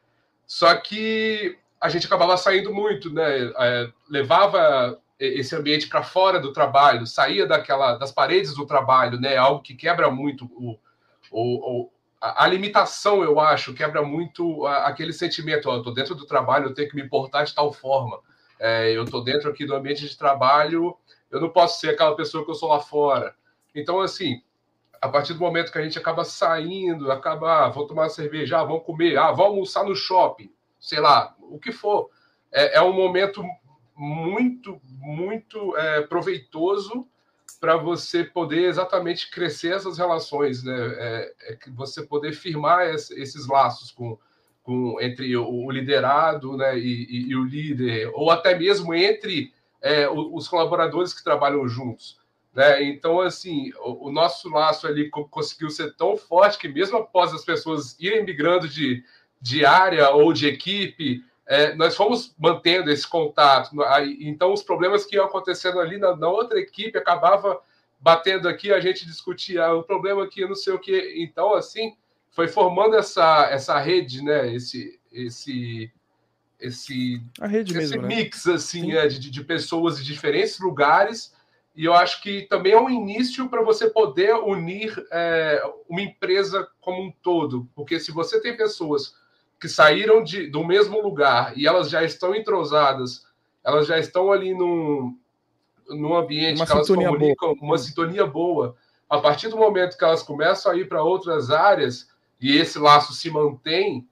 Só que a gente acabava saindo muito, né? É, levava esse ambiente para fora do trabalho, saía daquela das paredes do trabalho, né? Algo que quebra muito o, o, o a, limitação, eu acho, quebra muito aquele sentimento, ó, eu tô dentro do trabalho, eu tenho que me importar de tal forma é, eu estou dentro aqui do ambiente de trabalho, eu não posso ser aquela pessoa que eu sou lá fora. Então, assim, a partir do momento que a gente acaba saindo, acaba, ah, vou tomar uma cerveja, ah, vamos comer, ah, vamos almoçar no shopping, sei lá, o que for. É, é um momento muito, muito é, proveitoso para você poder exatamente crescer essas relações, né? É, é você poder firmar esses laços com, com, entre o, liderado né, e, e, e, o líder, ou até mesmo entre é, os colaboradores que trabalham juntos. Né? Então, assim, o, o, nosso laço ali conseguiu ser tão forte que, mesmo após as pessoas irem migrando de, de área ou de equipe, é, nós fomos mantendo esse contato. Então, os problemas que iam acontecendo ali na, na outra equipe acabava batendo aqui, a gente discutia ah, o problema aqui, não sei o que. Então, assim, foi formando essa, essa rede, né? Esse, esse, esse, esse mesmo, né? mix né? assim é, de, de pessoas de diferentes lugares. E eu acho que também é um início para você poder unir é, uma empresa como um todo. Porque se você tem pessoas que saíram de, do mesmo lugar e elas já estão entrosadas, elas já estão ali num, num ambiente uma que elas comunicam, boa. uma sintonia boa. A partir do momento que elas começam a ir para outras áreas, e esse laço se mantém,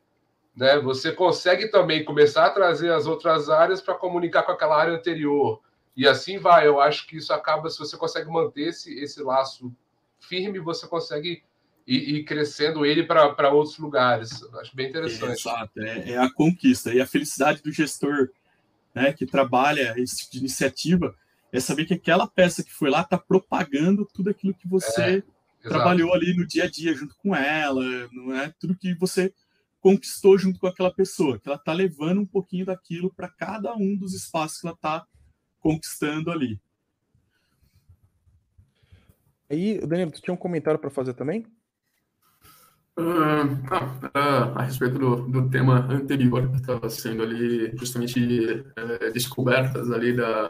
né, você consegue também começar a trazer as outras áreas para comunicar com aquela área anterior. E assim vai. Eu acho que isso acaba, se você consegue manter esse, esse laço firme, você consegue ir, ir crescendo ele para outros lugares. Eu acho bem interessante. É, exato, é, é, a conquista. E a felicidade do gestor né, que trabalha esse tipo de iniciativa é saber que aquela peça que foi lá está propagando tudo aquilo que você. É Exato. trabalhou ali no dia a dia junto com ela, não é tudo que você conquistou junto com aquela pessoa, que ela está levando um pouquinho daquilo para cada um dos espaços que ela está conquistando ali. Aí, Danilo, tu tinha um comentário para fazer também? Uh, ah, a respeito do, do tema anterior, que estava sendo ali justamente é, descobertas ali da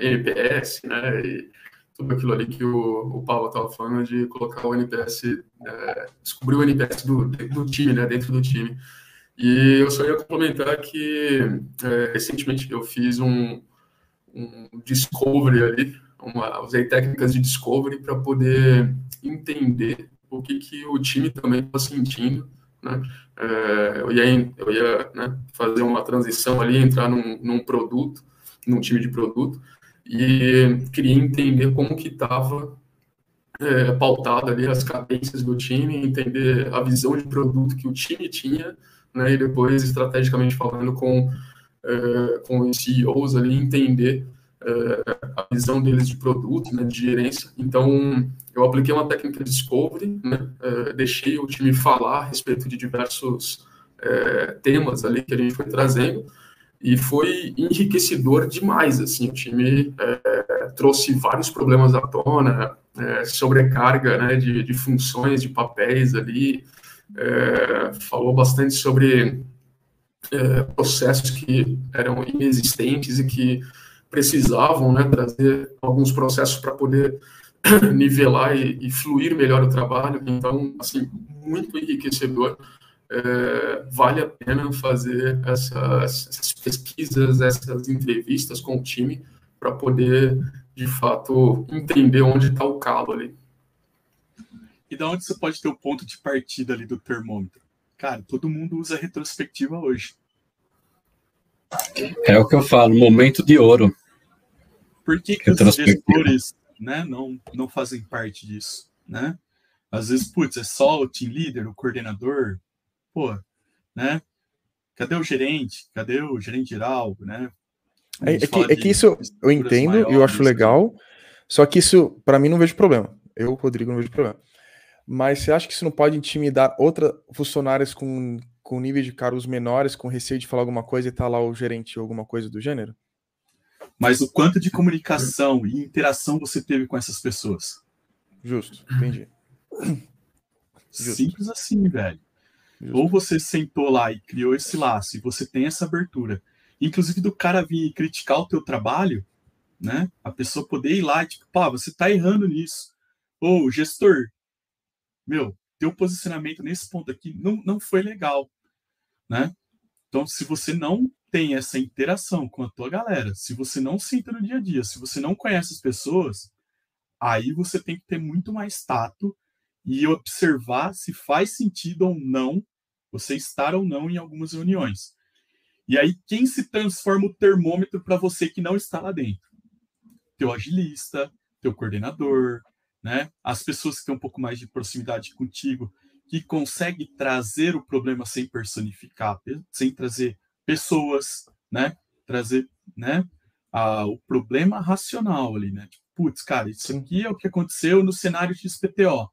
NPS, né, e tudo aquilo ali que o, o Paulo estava falando de colocar o NPS, é, descobrir o NPS do, do time, né, dentro do time. E eu só ia complementar que é, recentemente eu fiz um, um discovery ali, uma, usei técnicas de discovery para poder entender o que, que o time também está sentindo. Né? É, eu ia, eu ia né, fazer uma transição ali, entrar num, num produto, num time de produto, e queria entender como que estava é, pautada ali as cadências do time, entender a visão de produto que o time tinha, né, e depois, estrategicamente falando com, é, com os CEOs ali, entender é, a visão deles de produto, né, de gerência. Então, eu apliquei uma técnica de discovery, né, é, deixei o time falar a respeito de diversos é, temas ali que a gente foi trazendo, e foi enriquecedor demais, assim, o time é, trouxe vários problemas à tona, é, sobrecarga, né, de, de, funções, de papéis ali, é, falou bastante sobre processos que eram inexistentes e que precisavam né, trazer alguns processos para poder nivelar e, e, fluir melhor o trabalho. Então, assim, muito enriquecedor. É, vale a pena fazer essas, essas, pesquisas, essas entrevistas com o time para poder, de fato, entender onde está o calo ali. E da onde você pode ter o ponto de partida ali do termômetro? Cara, todo mundo usa retrospectiva hoje. É o que eu falo, momento de ouro. Por que, que os gestores né, não, não fazem parte disso? Né? Às vezes, putz, é só o team leader, o coordenador, pô, né? Cadê o gerente? Cadê o gerente geral, né? É, é, que, é que isso eu entendo e eu acho legal, só que isso, para mim, não vejo problema. Eu, Rodrigo, não vejo problema. Mas você acha que isso não pode intimidar outras funcionárias com, com nível de cargos menores, com receio de falar alguma coisa e tá lá o gerente ou alguma coisa do gênero? mas o quanto de comunicação e interação você teve com essas pessoas. Justo, entendi. Justo. Simples assim, velho. Justo. Ou você sentou lá e criou esse laço e você tem essa abertura, inclusive do cara vir criticar o teu trabalho, né? A pessoa poder ir lá e tipo, pá, você tá errando nisso. Ou gestor, meu, teu posicionamento nesse ponto aqui não, não foi legal, né? Então, se você não tem essa interação com a tua galera, se você não senta no dia a dia, se você não conhece as pessoas, aí você tem que ter muito mais tato e observar se faz sentido ou não você estar ou não em algumas reuniões. E aí, quem se transforma o termômetro para você que não está lá dentro? Teu agilista, teu coordenador, né? As pessoas que têm um pouco mais de proximidade contigo, que consegue trazer o problema sem personificar, sem trazer pessoas, né? Trazer, né? A, o problema racional ali, né? Tipo, putz, cara, isso aqui é o que aconteceu no cenário XPTO.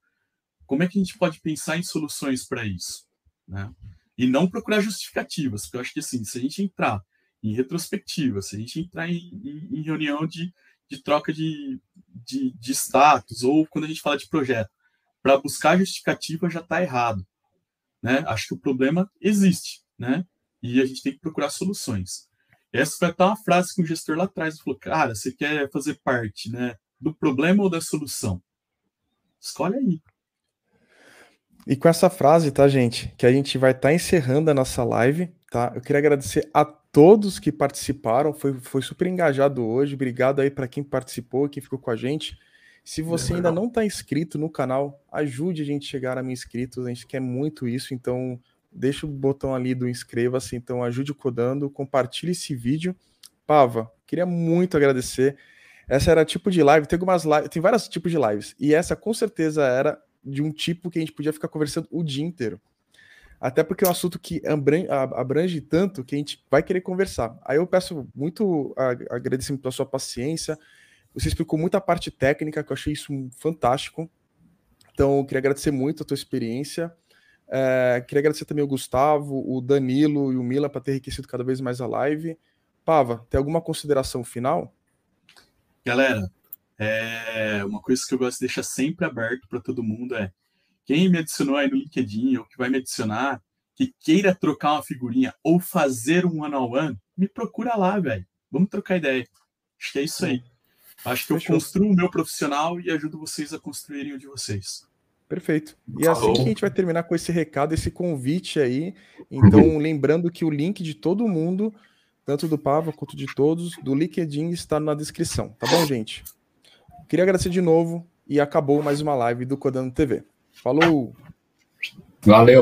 Como é que a gente pode pensar em soluções para isso, né? E não procurar justificativas, porque eu acho que assim, se a gente entrar em retrospectiva, se a gente entrar em, em, em reunião de, de troca de, de, de status, ou quando a gente fala de projeto, para buscar justificativa já está errado. Né? Acho que o problema existe, né? e a gente tem que procurar soluções. Essa foi até uma frase que o gestor lá atrás falou: cara, você quer fazer parte né, do problema ou da solução? Escolhe aí. E com essa frase, tá, gente, que a gente vai estar tá encerrando a nossa live, tá? Eu queria agradecer a todos que participaram, foi, foi super engajado hoje. Obrigado aí para quem participou, quem ficou com a gente. Se você ainda não está inscrito no canal, ajude a gente a chegar a mil inscritos, a gente quer muito isso, então deixa o botão ali do inscreva-se, então ajude o Codando, compartilhe esse vídeo. Pava, queria muito agradecer. Essa era tipo de live, tem algumas lives, tem vários tipos de lives, e essa com certeza era de um tipo que a gente podia ficar conversando o dia inteiro. Até porque é um assunto que abrange, tanto que a gente vai querer conversar. Aí eu peço muito agradecimento pela sua paciência. Você explicou muita parte técnica, que eu achei isso fantástico. Então, eu queria agradecer muito a tua experiência. É, queria agradecer também o Gustavo, o Danilo e o Mila para ter enriquecido cada vez mais a live. Pava, tem alguma consideração final? Galera, é, uma coisa que eu gosto de deixar sempre aberto para todo mundo é quem me adicionou aí no LinkedIn ou que vai me adicionar, que queira trocar uma figurinha ou fazer um one-on-one, -on -one, me procura lá, velho. Vamos trocar ideia. Acho que é isso aí. Acho que eu construo o meu profissional e ajudo vocês a construírem o de vocês. Perfeito. E é assim que a gente vai terminar com esse recado, esse convite aí. Então, lembrando que o link de todo mundo, tanto do Pava quanto de todos, do LinkedIn está na descrição, tá bom, gente? Queria agradecer de novo e acabou mais uma live do Codando TV. Falou! Valeu!